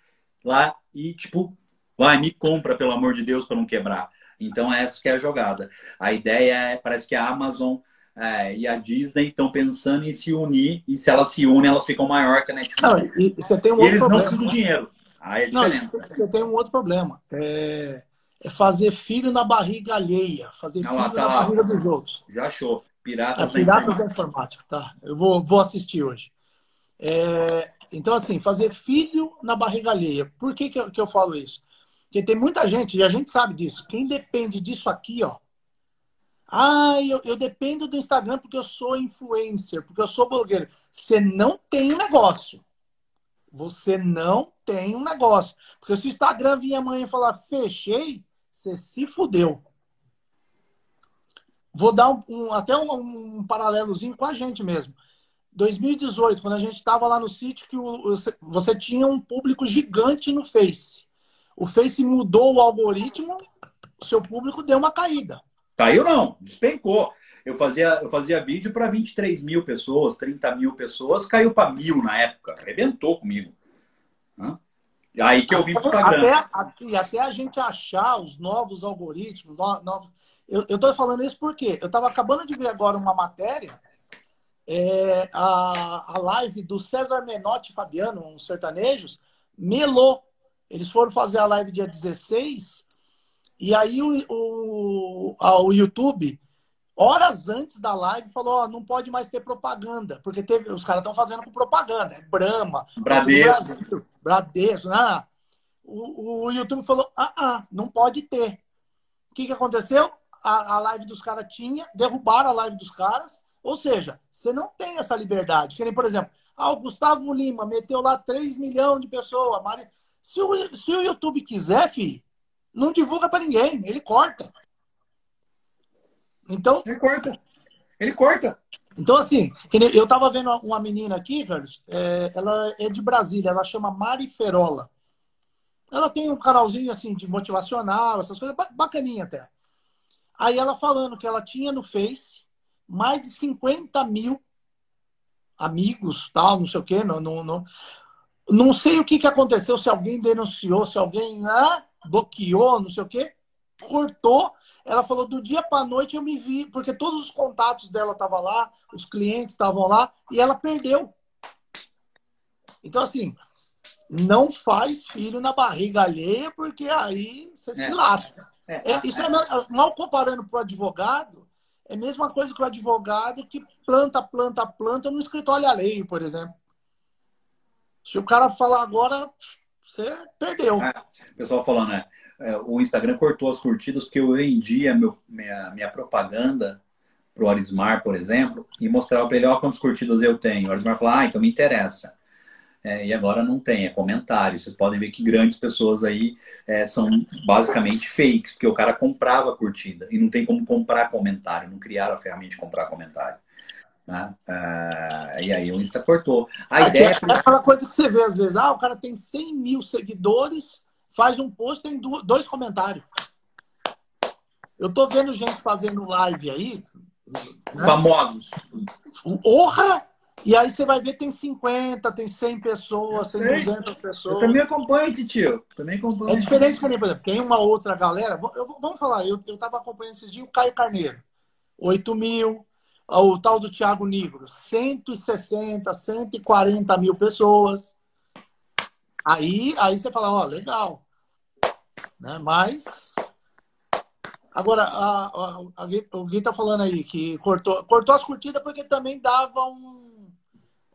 lá e, tipo, vai, me compra, pelo amor de Deus, para não quebrar. Então, essa que é a jogada. A ideia é, parece que a Amazon é, e a Disney estão pensando em se unir, e se elas se unem, elas ficam maior que a Netflix. Não, e, você tem um e eles problema. não precisam do dinheiro. Aí é não, você tem um outro problema. É é fazer filho na barriga alheia, fazer filho lá, tá na lá. barriga dos outros. Já achou. Piratas, é, Piratas da Informática, tá. Eu vou, vou assistir hoje. É, então, assim, fazer filho na barriga alheia. Por que, que eu, que eu falo isso? Porque tem muita gente, e a gente sabe disso, quem depende disso aqui, ó. Ah, eu, eu dependo do Instagram porque eu sou influencer, porque eu sou blogueiro. Você não tem negócio. Você não tem um negócio. Porque se o Instagram vinha amanhã e falar fechei, você se fudeu. Vou dar um, um, até um, um, paralelozinho com a gente mesmo. 2018, quando a gente estava lá no sítio, que o, você tinha um público gigante no Face. O Face mudou o algoritmo, o seu público deu uma caída. Caiu não, despencou. Eu fazia, eu fazia vídeo para 23 mil pessoas, 30 mil pessoas, caiu para mil na época. Arrebentou comigo. Hã? Aí que eu vim para o Instagram. Até, e até a gente achar os novos algoritmos, novos... Eu, estou falando isso porque eu estava acabando de ver agora uma matéria, é, a, a live do César Menotti e Fabiano, uns sertanejos, melou. Eles foram fazer a live dia 16, e aí o, o, a, o YouTube, horas antes da live, falou: ó, não pode mais ter propaganda, porque teve, os caras estão fazendo com propaganda, é Brahma, Bradesco. Bradesco, né? O, o YouTube falou: ah, ah, não pode ter. O que, que aconteceu? A, a live dos caras tinha, derrubaram a live dos caras. Ou seja, você não tem essa liberdade. Que nem, por exemplo, ah, o Gustavo Lima meteu lá 3 milhões de pessoas. Mari... Se, o, se o YouTube quiser, filho, não divulga para ninguém, ele corta. Então. Ele corta. Ele corta. Então, assim, eu tava vendo uma menina aqui, Carlos, é, ela é de Brasília, ela chama Mari Ferola. Ela tem um canalzinho, assim, de motivacional, essas coisas, bacaninha até. Aí ela falando que ela tinha no Face mais de 50 mil amigos, tal, não sei o quê, não, não, não, não sei o que, que aconteceu, se alguém denunciou, se alguém ah, bloqueou, não sei o quê, cortou. Ela falou, do dia para noite eu me vi, porque todos os contatos dela estavam lá, os clientes estavam lá, e ela perdeu. Então, assim, não faz filho na barriga alheia, porque aí você se é. lasca. É, é, isso é, mal comparando para o advogado, é a mesma coisa que o advogado que planta, planta, planta no escritório alheio, por exemplo. Se o cara falar agora, você perdeu. É, o pessoal falando, né? É, o Instagram cortou as curtidas porque eu vendia meu, minha, minha propaganda pro Arismar, por exemplo, e mostrava para ele, ó, quantas curtidas eu tenho. O Arismar falou, ah, então me interessa. É, e agora não tem, é comentário. Vocês podem ver que grandes pessoas aí é, são basicamente fakes, porque o cara comprava curtida e não tem como comprar comentário, não criaram a ferramenta de comprar comentário. Né? Ah, e aí o Insta cortou. A Aqui, ideia é, é aquela coisa que você vê às vezes, ah, o cara tem 100 mil seguidores, faz um post, tem dois comentários. Eu tô vendo gente fazendo live aí. Né? Famosos. Honra! E aí você vai ver, tem 50, tem 100 pessoas, tem 200 pessoas. Eu também acompanho, tio. Também acompanho. É diferente que nem, por exemplo, tem uma outra galera. Eu, vamos falar, eu, eu tava acompanhando esse dia o Caio Carneiro. 8 mil. O tal do Thiago Negro, 160, 140 mil pessoas. Aí, aí você fala, ó, legal. Né? Mas. Agora, a, a, a, o Gui tá falando aí que cortou, cortou as curtidas porque também dava um.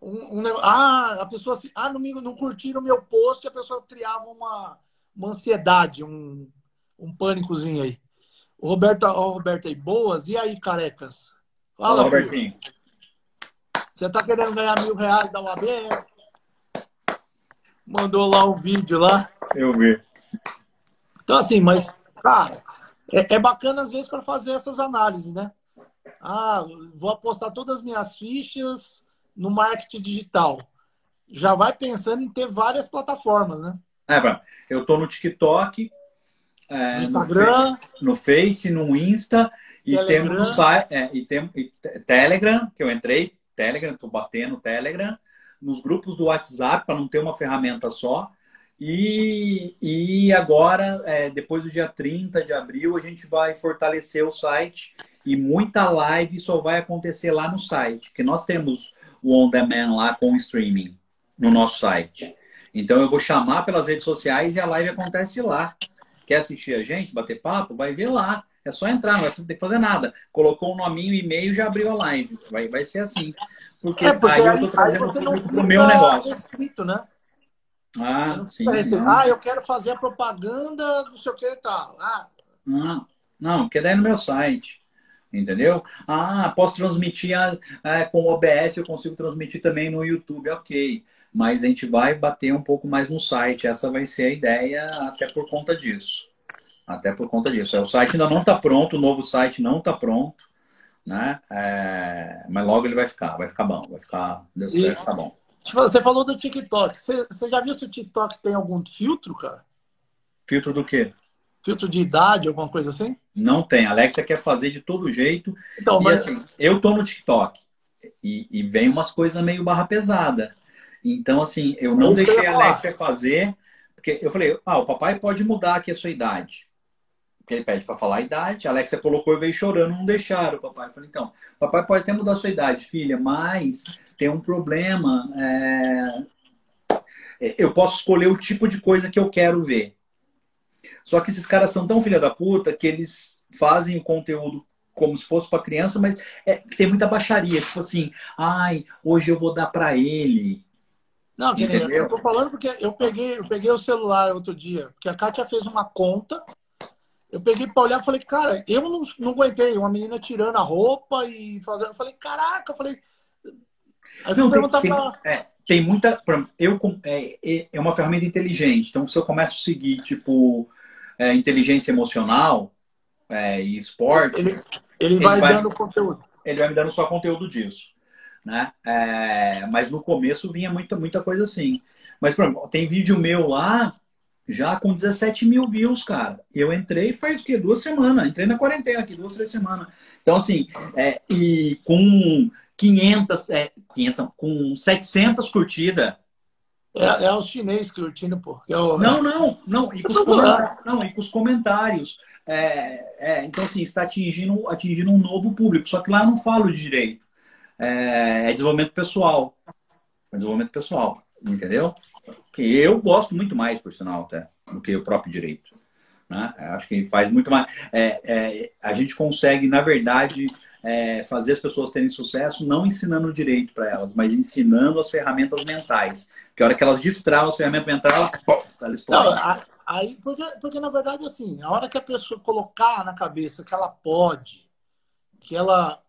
um, um ah, a pessoa ah, não, me, não curtiram o meu post, a pessoa criava uma, uma ansiedade, um, um pânicozinho aí. O Roberto, o Roberto aí, boas. E aí, carecas? Fala, Robertinho. Você tá querendo ganhar mil reais da UAB? Mandou lá um vídeo lá. Eu vi. Então, assim, mas, cara, é, é bacana às vezes para fazer essas análises, né? Ah, vou apostar todas as minhas fichas no marketing digital. Já vai pensando em ter várias plataformas, né? É, eu tô no TikTok, é, no Instagram, no Face, no Insta E Telegram. temos o site, é, e tem, e te- Telegram, que eu entrei, Telegram, tô batendo Telegram, nos grupos do WhatsApp, para não ter uma ferramenta só. E, e agora, é, depois do dia 30 de abril, a gente vai fortalecer o site e muita live só vai acontecer lá no site, que nós temos o On Demand lá com o streaming no nosso site. Então eu vou chamar pelas redes sociais e a live acontece lá. Quer assistir a gente, bater papo? Vai ver lá. É só entrar, não vai ter que fazer nada. Colocou um nominho, e-mail, já abriu a live. Vai, vai ser assim. Porque, É, porque aí aí, eu tô aí trazendo você o não pro meu negócio. restrito, né? Ah, sim. Ah, eu quero fazer a propaganda, não sei o que e tal. Ah, não, não, porque daí é no meu site. Entendeu? Ah, posso transmitir a- é, com o OBS, eu consigo transmitir também no YouTube, ok. Mas a gente vai bater um pouco mais no site. Essa vai ser a ideia, até por conta disso. Até por conta disso. É, O site ainda não está pronto, o novo site não está pronto, né? É, mas logo ele vai ficar, vai ficar bom, vai ficar, Deus quiser, E- vai ficar bom. Tipo, Você falou do TikTok. Você, você já viu se o TikTok tem algum filtro, cara? Filtro do quê? Filtro de idade, alguma coisa assim? Não tem. A Alexa quer fazer de todo jeito. Então, E mas assim, eu tô no TikTok e, e vem umas coisas meio barra pesada. Então, assim, eu não Isso que eu deixei a. Alexia fazer, porque eu falei, ah, o papai pode mudar aqui a sua idade. Porque ele pede para falar a idade, a Alexia colocou e veio chorando, não deixaram o papai. Eu falei, então, papai pode até mudar a sua idade, filha, mas tem um problema. é, Eu posso escolher o tipo de coisa que eu quero ver. Só que esses caras são tão filha da puta que eles fazem o conteúdo como se fosse para criança, mas é, tem muita baixaria. Tipo assim, ai, hoje eu vou dar para ele. Não, Entendeu? eu tô falando porque eu peguei, eu peguei o celular outro dia, porque a Kátia fez uma conta. Eu peguei pra olhar e falei, cara, eu não, não aguentei. Uma menina tirando a roupa e fazendo. Eu falei, caraca, eu falei. Aí Não, tem, tem- pra. é, tem muita. Eu, é, é- é uma ferramenta inteligente. Então, se eu começo a seguir, tipo, é, inteligência emocional é, e esporte, Ele, ele, Ele vai, vai- dando conteúdo. ele vai me dando só conteúdo disso. Né? É, mas no começo vinha muita, muita coisa assim. Mas, por exemplo, tem vídeo meu lá já com 17 mil views, cara. Eu entrei faz o quê? Duas semanas. Entrei na quarentena aqui, duas, três semanas. Então, assim, é, e com 500, é, 500 não, com 700 curtidas. É, é os chineses curtindo, pô. é Não, não, não. E com os, comentários, não, e com os comentários. É, é, então, assim, está atingindo, atingindo um novo público. Só que lá eu não falo de direito. É, é desenvolvimento pessoal. É desenvolvimento pessoal, entendeu? Que eu gosto muito mais, por sinal, até, do que o próprio direito. Né? Eu acho que faz muito mais. é, é, a gente consegue, na verdade, é, fazer as pessoas terem sucesso não ensinando direito para elas, mas ensinando as ferramentas mentais. Porque a hora que elas destravam as ferramentas mentais, elas, Não, a- aí, porque, porque, na verdade, assim, a hora que a pessoa colocar na cabeça que ela pode, que ela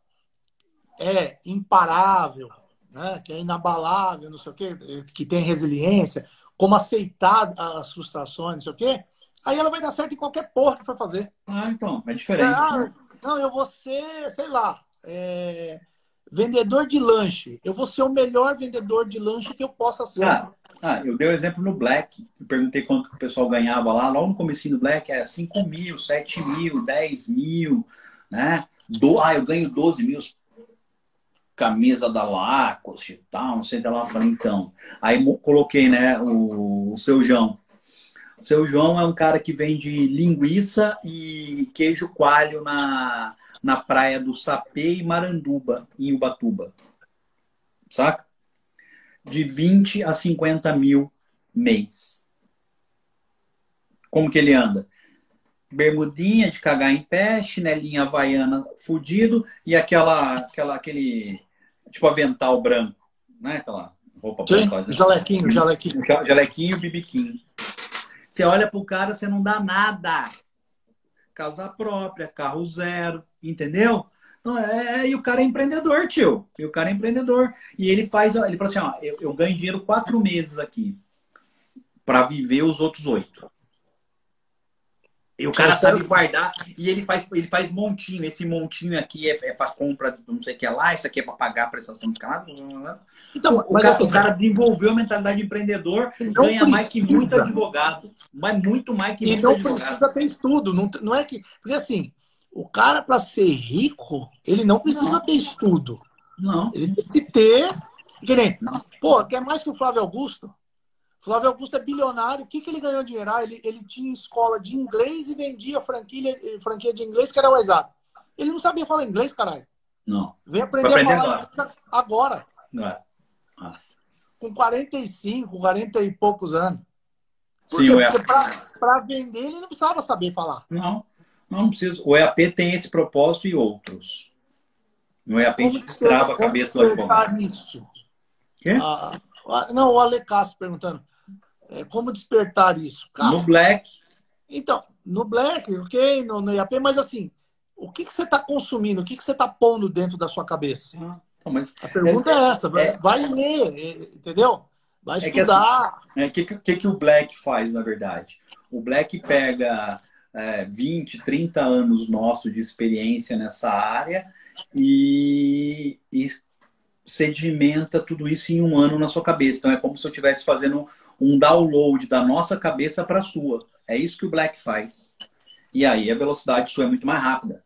é imparável, né, que é inabalável, não sei o quê, que tem resiliência, como aceitar as frustrações, não sei o quê, aí ela vai dar certo em qualquer porra que for fazer. Ah, então, é diferente. Ah, não, eu vou ser, sei lá, é, vendedor de lanche. Eu vou ser o melhor vendedor de lanche que eu possa ser. Ah, ah, eu dei o exemplo no Black. Eu perguntei quanto que o pessoal ganhava lá. Logo no comecinho do Black era 5 mil, 7 mil, 10 mil, né? Do, ah, eu ganho 12 mil. Camisa da Lacoste e tal, não sei o que lá. Eu falei, então. Aí coloquei, né, o, o seu João. Seu João é um cara que vende linguiça e queijo coalho na, na praia do Sapê e Maranduba, em Ubatuba. Saca? de 20 a 50 mil mês. Como que ele anda? Bermudinha de cagar em pé, chinelinha havaiana fudido e aquela, aquela, aquele tipo avental branco, né? Aquela roupa Sim, branca. jalequinho, jalequinho. Ja- Jalequinho, bibiquinho. Você olha pro cara, você não dá nada. Casa própria, carro zero, entendeu? Então, é, e o cara é empreendedor, tio. E o cara é empreendedor. E ele faz, ele fala assim, ó, eu, eu ganho dinheiro quatro meses aqui para viver os outros oito. E o cara sabe guardar e ele faz, ele faz montinho. Esse montinho aqui é, é para compra do não sei o que lá, isso aqui é para pagar a prestação de casa. Então, O, cara, assim, o cara desenvolveu a mentalidade de empreendedor, não ganha mais que muito precisa. advogado. Mas muito mais que E muito não advogado. precisa ter estudo. Não, não é que. Porque assim, O cara, para ser rico, ele não precisa não. ter estudo. Não. Ele tem que ter. Que nem, pô, quer mais que o Flávio Augusto? Flávio Augusto é bilionário. O que, que ele ganhou dinheiro? Ah, ele, ele tinha escola de inglês e vendia franquia, franquia de inglês, que era o exato. Ele não sabia falar inglês, caralho. Não. Vem aprender, aprender a falar agora. inglês agora. Não é. Ah. Com 45, 40 e poucos anos. Sim, Porque, porque para vender ele não precisava saber falar. Não, não precisa. O EAP tem esse propósito e outros. No EAP a gente trava a cabeça do advogado. Isso? Quê? Ah, não, o Ale Castro perguntando. É, como despertar isso? Cara, no Black. Então, no Black, ok, no, no IAP, mas assim, o que, que você está consumindo? O que, que você está pondo dentro da sua cabeça? Ah, então, mas a pergunta é, é essa, é, vai ler, é, entendeu? Vai estudar. O é que, assim, é, que, que, o Black faz, na verdade? O Black pega é, 20, 30 anos nosso de experiência nessa área e, e sedimenta tudo isso em um ano na sua cabeça. Então é como se eu estivesse fazendo um download da nossa cabeça para a sua. É isso que o Black faz. E aí a velocidade sua é muito mais rápida.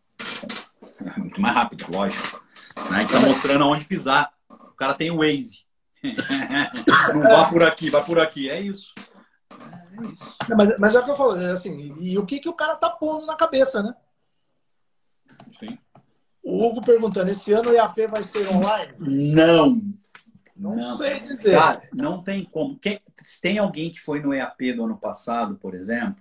É muito mais rápida, lógico. Né? A gente tá mostrando aonde pisar. O cara tem o Waze. Não vá por aqui, vai por aqui. É isso. É isso. Mas, mas é o que eu falo, é assim, e o que, que o cara tá pondo na cabeça, né? Sim. O Hugo perguntando, esse ano o EAP vai ser online? Não. Não, não, sei dizer. Cara, não tem como. Quem, se tem alguém que foi no EAP do ano passado, por exemplo,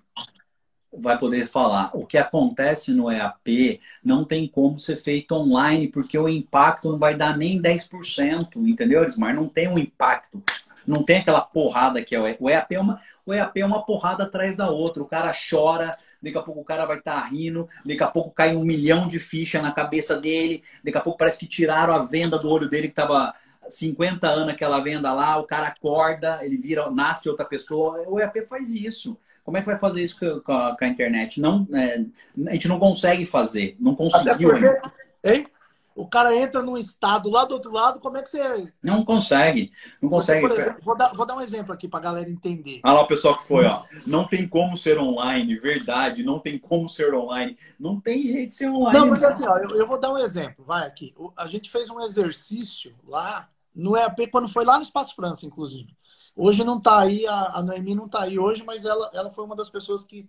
vai poder falar. O que acontece no EAP não tem como ser feito online, porque o impacto não vai dar nem 10%, entendeu, Mas Não tem um impacto. Não tem aquela porrada que é o EAP. O EAP é uma, o EAP é uma porrada atrás da outra. O cara chora, daqui a pouco o cara vai estar tá rindo, daqui a pouco cai um milhão de ficha na cabeça dele, daqui a pouco parece que tiraram a venda do olho dele que estava 50 anos aquela venda lá, o cara acorda, ele vira, nasce outra pessoa. O EAP faz isso. Como é que vai fazer isso com a, com a internet? Não, é, a gente não consegue fazer, não conseguiu ainda. Hein? O cara entra num estado lá do outro lado, como é que você. Não consegue. Não consegue. Exemplo, vou, dar, vou dar um exemplo aqui para a galera entender. Ah lá o pessoal que foi, ó. Não tem como ser online, verdade, não tem como ser online. Não tem jeito de ser online. Não, mas assim, ó, eu, eu vou dar um exemplo. Vai aqui. A gente fez um exercício lá no EAP quando foi lá no Espaço França, inclusive. Hoje não está aí, a, a Noemi não está aí hoje, mas ela, ela foi uma das pessoas que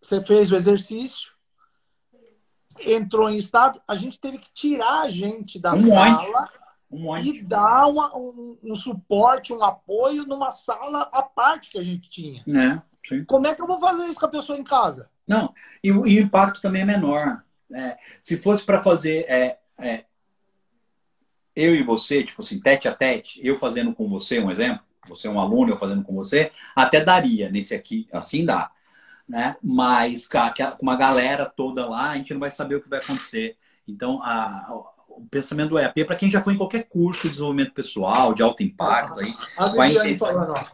você fez o exercício, entrou em estado, a gente teve que tirar a gente da um sala um e dar uma, um, um, suporte, um apoio numa sala à parte que a gente tinha. É, Como é que eu vou fazer isso com a pessoa em casa? Não, e, e o impacto também é menor. É, se fosse para fazer é, é, eu e você, tipo assim, tete a tete, eu fazendo com você, um exemplo, você é um aluno, eu fazendo com você, até daria nesse aqui, assim dá. Né? Mas com uma galera toda lá, a gente não vai saber o que vai acontecer. Então, a, o pensamento do EAP, para quem já foi em qualquer curso de desenvolvimento pessoal, de alto impacto, aí, vai entender... falando, ó,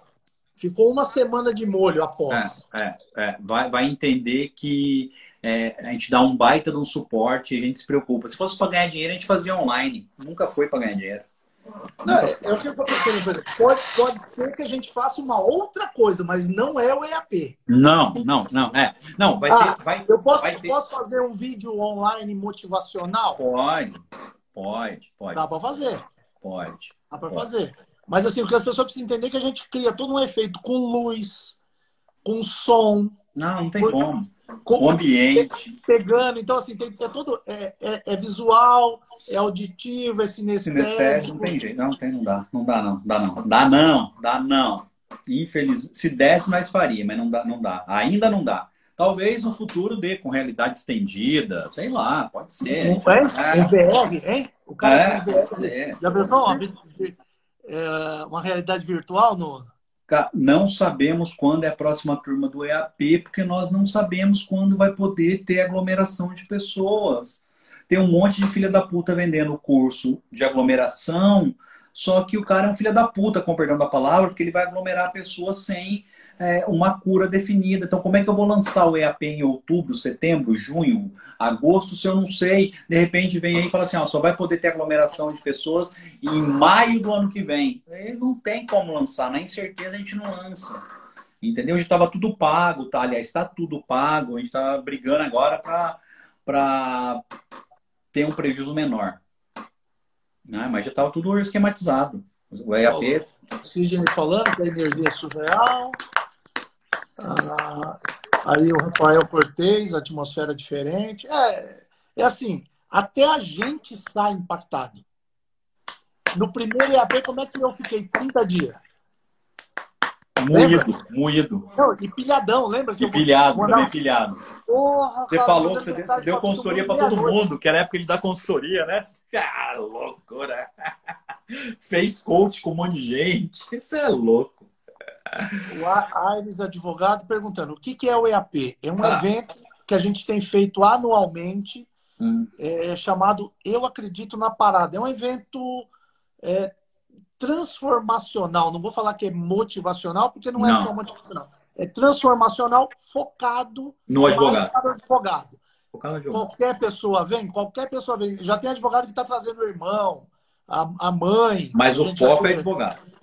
ficou uma semana de molho após. É, é, é, vai, vai entender que é, a gente dá um baita de um suporte e a gente se preocupa. Se fosse para ganhar dinheiro, a gente fazia online. Nunca foi para ganhar dinheiro. Não, é, é o que eu estou pensando. Pode, pode ser que a gente faça uma outra coisa, mas não é o EAP. Não, não, não. É. Não, vai ah, ter. Vai, eu posso, vai ter... posso fazer um vídeo online motivacional? Pode, pode, pode. Dá para fazer. Pode. Dá para fazer. Mas assim, o que as pessoas precisam entender é que a gente cria todo um efeito com luz, com som. Não, não tem como o ambiente. Pegando, então assim, tem, é todo. É, é, é, visual, é auditivo, é sinestésico. Sinestésico, não tem jeito. Não, tem, não dá. Não dá, não. Dá não. Dá não. Dá não. Infelizmente. Se desse, nós faria, mas não dá, não dá. Ainda não dá. Talvez no futuro dê com realidade estendida, sei lá, pode ser. Um, é? Um VR, hein? O cara é, VR. Já pensou uma, é, uma realidade virtual no, não sabemos quando é a próxima turma do EAP, porque nós não sabemos quando vai poder ter aglomeração de pessoas. Tem um monte de filha da puta vendendo curso de aglomeração, só que o cara é um filho da puta, com perdão da palavra, porque ele vai aglomerar pessoas sem é, uma cura definida. Então, como é que eu vou lançar o EAP em outubro, setembro, junho, agosto, se eu não sei? De repente vem aí e fala assim, ó, só vai poder ter aglomeração de pessoas em maio do ano que vem. Ele não tem como lançar, na incerteza a gente não lança. Entendeu? Já estava tudo pago, tá? Aliás, está tudo pago. A gente está brigando agora para para ter um prejuízo menor. Né? Mas já estava tudo esquematizado. O EAP. Oxigênio falando que a energia é surreal. Ah, aí o Rafael Cortez, atmosfera diferente. É, é assim, até a gente está impactado. No primeiro EAP, como é que eu fiquei 30 dias? Moído, moído. Não, e pilhadão, lembra? Que e pilhado, eu também pilhado. Porra, você cara, falou que você deu consultoria para todo mundo, que era a época de dar consultoria, né? Ah, loucura. Fez coach com um monte de gente. Isso é louco. O Aires Advogado perguntando: o que é o EAP? É um ah. evento que a gente tem feito anualmente, hum. é, chamado Eu Acredito na Parada. É um evento é, transformacional. Não vou falar que é motivacional, porque não, não. é só motivacional. É transformacional focado no advogado. advogado. Qualquer pessoa vem, qualquer pessoa vem. Já tem advogado que está trazendo o irmão, a, a mãe. Mas a o foco é advogado.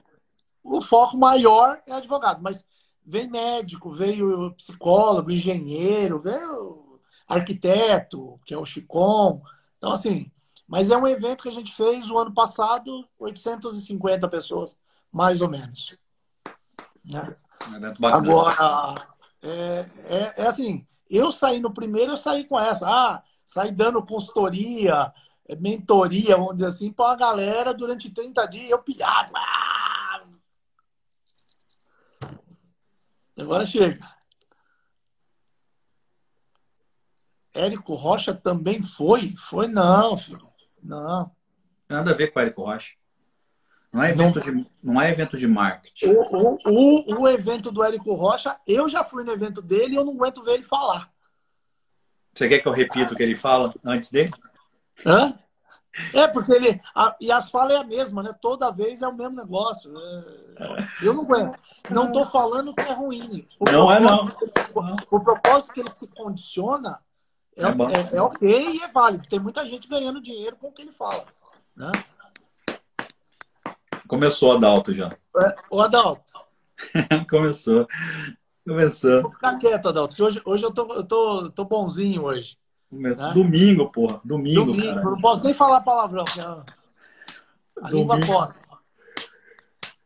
O foco maior é advogado, mas vem médico, veio psicólogo, engenheiro, veio arquiteto, que é o Chicom. Então, assim, mas é um evento que a gente fez o ano passado, 850 pessoas, mais ou menos. Né? Agora, é, é, é, assim, eu saí no primeiro, eu saí com essa. Ah, saí dando consultoria, mentoria, vamos dizer assim, para a galera durante 30 dias, eu pilhado. Ah! Agora chega. Érico Rocha também foi? Foi não, filho. Não. Nada a ver com o Érico Rocha. Não é evento, não. De, não é evento de marketing. O, o, o, evento do Érico Rocha, eu já fui no evento dele e eu não aguento ver ele falar. Você quer que eu repita o que ele fala antes dele? Hã? É, porque ele. A, e as falas é a mesma, né? Toda vez é o mesmo negócio. É, eu não aguento. Não estou falando que é ruim. O não é, não. O, o propósito que ele se condiciona é, é, é, é, ok e é válido. Tem muita gente ganhando dinheiro com o que ele fala. Né? Começou, Adalto, já. É, o Adalto. Começou. Começou. Vou ficar quieto, Adalto, que hoje, hoje eu, tô, eu tô, tô bonzinho hoje. Né? Domingo, porra. Domingo, Domingo. Cara. Não posso nem falar palavrão, porque a, a língua coça.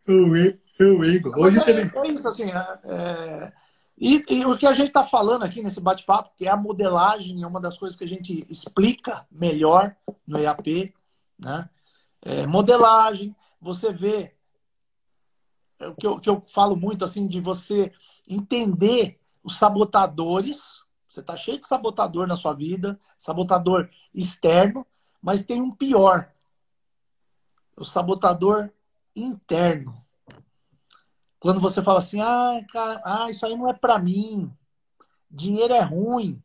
Domingo. Domingo. Hoje é, é isso, assim. É, é e, e, o que a gente está falando aqui nesse bate-papo, que é a modelagem, é uma das coisas que a gente explica melhor no EAP, né? É, modelagem, você vê é o que eu, que eu falo muito assim de você entender os sabotadores. Você está cheio de sabotador na sua vida, sabotador externo, mas tem um pior, o sabotador interno. Quando você fala assim, ah, cara, ah, isso aí não é para mim. Dinheiro é ruim.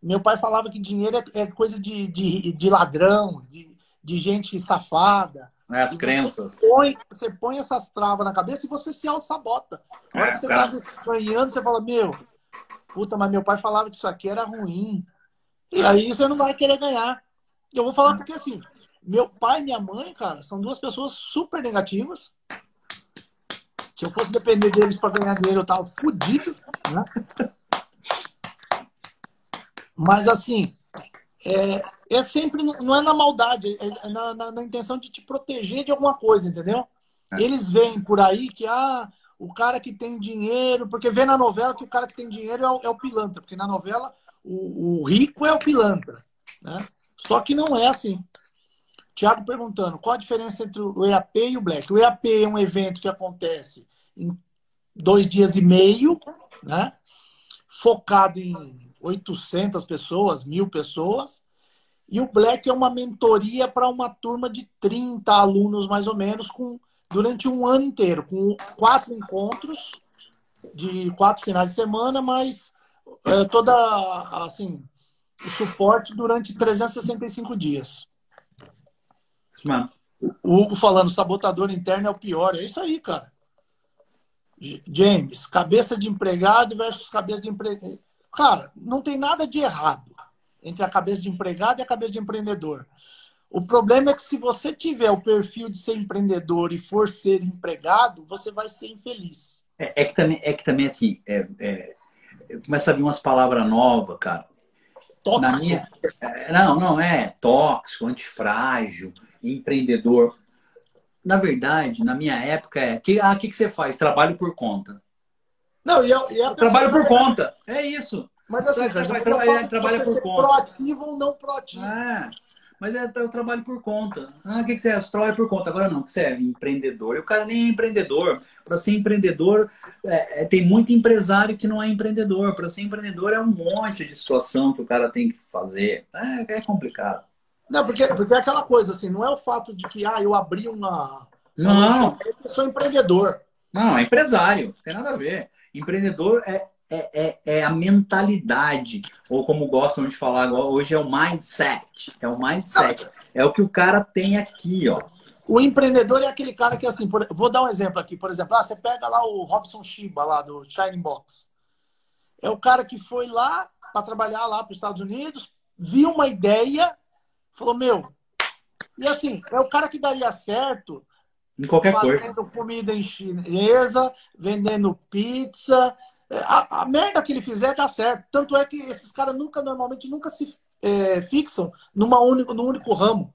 Meu pai falava que dinheiro é, é coisa de, de, de ladrão, de, de, gente safada. É as crenças. Você põe, você põe essas travas na cabeça e você se auto-sabota. Na hora é, que você está ganhando, você fala, meu, puta, mas meu pai falava que isso aqui era ruim. E aí você não vai querer ganhar. Eu vou falar porque assim, meu pai e minha mãe, cara, são duas pessoas super negativas. Se eu fosse depender deles para ganhar dinheiro, eu tava fodido. Né? Mas assim, é, é, sempre, não é na maldade, é, é na, na, na, intenção de te proteger de alguma coisa, entendeu? É. Eles veem por aí que ah, o cara que tem dinheiro, porque vê na novela que o cara que tem dinheiro é o, é o pilantra, porque na novela o, o, rico é o pilantra. Né? Só que não é assim. Tiago perguntando qual a diferença entre o EAP e o Black. O EAP é um evento que acontece em dois dias e meio, né? focado em 800 pessoas, mil pessoas. E o Black é uma mentoria para uma turma de 30 alunos, mais ou menos, com, durante um ano inteiro, com quatro encontros de quatro finais de semana, mas é, toda assim o suporte durante 365 dias. Mano. O Hugo falando, sabotador interno é o pior. É isso aí, cara. James, cabeça de empregado versus cabeça de empreendedor. Cara, não tem nada de errado entre a cabeça de empregado e a cabeça de empreendedor. O problema é que se você tiver o perfil de ser empreendedor e for ser empregado, você vai ser infeliz. É, é que também, é que também assim, é, é, começa a vir umas palavras novas, cara. tóxico. Na minha, é, não, não é tóxico, antifrágil, empreendedor. Na verdade, na minha época é que ah, que, que você faz? Trabalho por conta. Não, e, a, e a trabalho por conta. É isso. Mas assim, você vai trabalhar, trabalha por conta. Proativo ou não proativo. É. Mas é, eu trabalho por conta. Ah, o que, que você é? Você trabalha por conta. Agora não, você é empreendedor. E o cara nem é empreendedor. Para ser empreendedor, é, é, tem muito empresário que não é empreendedor. Para ser empreendedor é um monte de situação que o cara tem que fazer. É, é complicado. Não, porque, porque é aquela coisa, assim, não é o fato de que ah, eu abri uma. Não. Eu sou empreendedor. Não, é empresário. Não tem nada a ver. Empreendedor é é, é, é, a mentalidade, ou como gostam de falar agora, hoje é o mindset. É o mindset. É o que o cara tem aqui, ó. O empreendedor é aquele cara que, assim, por, vou dar um exemplo aqui, por exemplo, ah, você pega lá o Robson Shiba, lá do Shining Box. É o cara que foi lá para trabalhar lá para os Estados Unidos, viu uma ideia, falou, meu. E assim, é o cara que daria certo em qualquer coisa. Comida em chinesa, vendendo pizza, a, a, merda que ele fizer dá certo. Tanto é que esses caras nunca, normalmente, nunca se é, fixam numa único, num único ramo.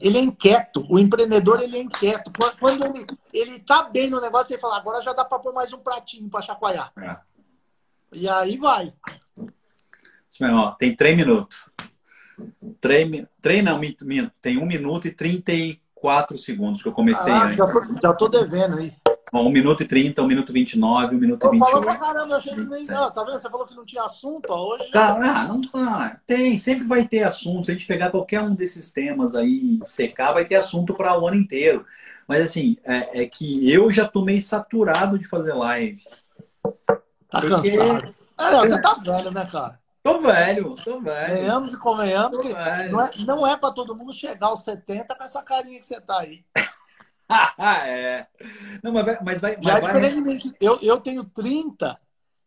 Ele é inquieto. O empreendedor, ele é inquieto. Quando ele, ele tá bem no negócio, ele fala, agora já dá para pôr mais um pratinho para chacoalhar. É. E aí vai. tem três minutos. Três, três não, minto, minto. Tem um minuto e trinta e quatro segundos que eu comecei ah. Já tô, já tô devendo aí. Bom, 1 minuto e 30, 1 minuto e 29, 1 minuto e 28. Falou pra caramba, eu achei que nem. Não, tá vendo? Você falou que não tinha assunto hoje. Cara, ah, não tá. Tem, sempre vai ter assunto. Se a gente pegar qualquer um desses temas aí e secar, vai ter assunto para o ano inteiro. Mas assim, é, é, que eu já tô meio saturado de fazer live. Tá porque... cansado. É, não, você tá velho, né, cara? Tô velho, tô velho. Venhamos e convenhamos que não é, não é para todo mundo chegar aos 70 com essa carinha que você tá aí. é. Não, mas vai. Mas vai, já mas é diferente vai... de mim. Eu, eu tenho 30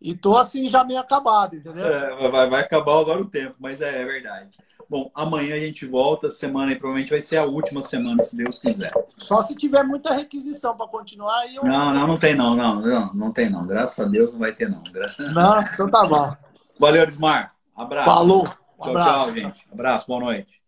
e tô assim já meio acabado, entendeu? É, vai, vai acabar agora o tempo, mas é, é, verdade. Bom, amanhã a gente volta. Semana aí provavelmente vai ser a última semana, se Deus quiser. Só se tiver muita requisição para continuar aí. Eu... Não, não, não tem não, não, não, não tem não. Graças a Deus não vai ter não. Não, então tá bom. Valeu, Desmar. Abraço. Falou. Um tchau, abraço. tchau, gente. Abraço, boa noite.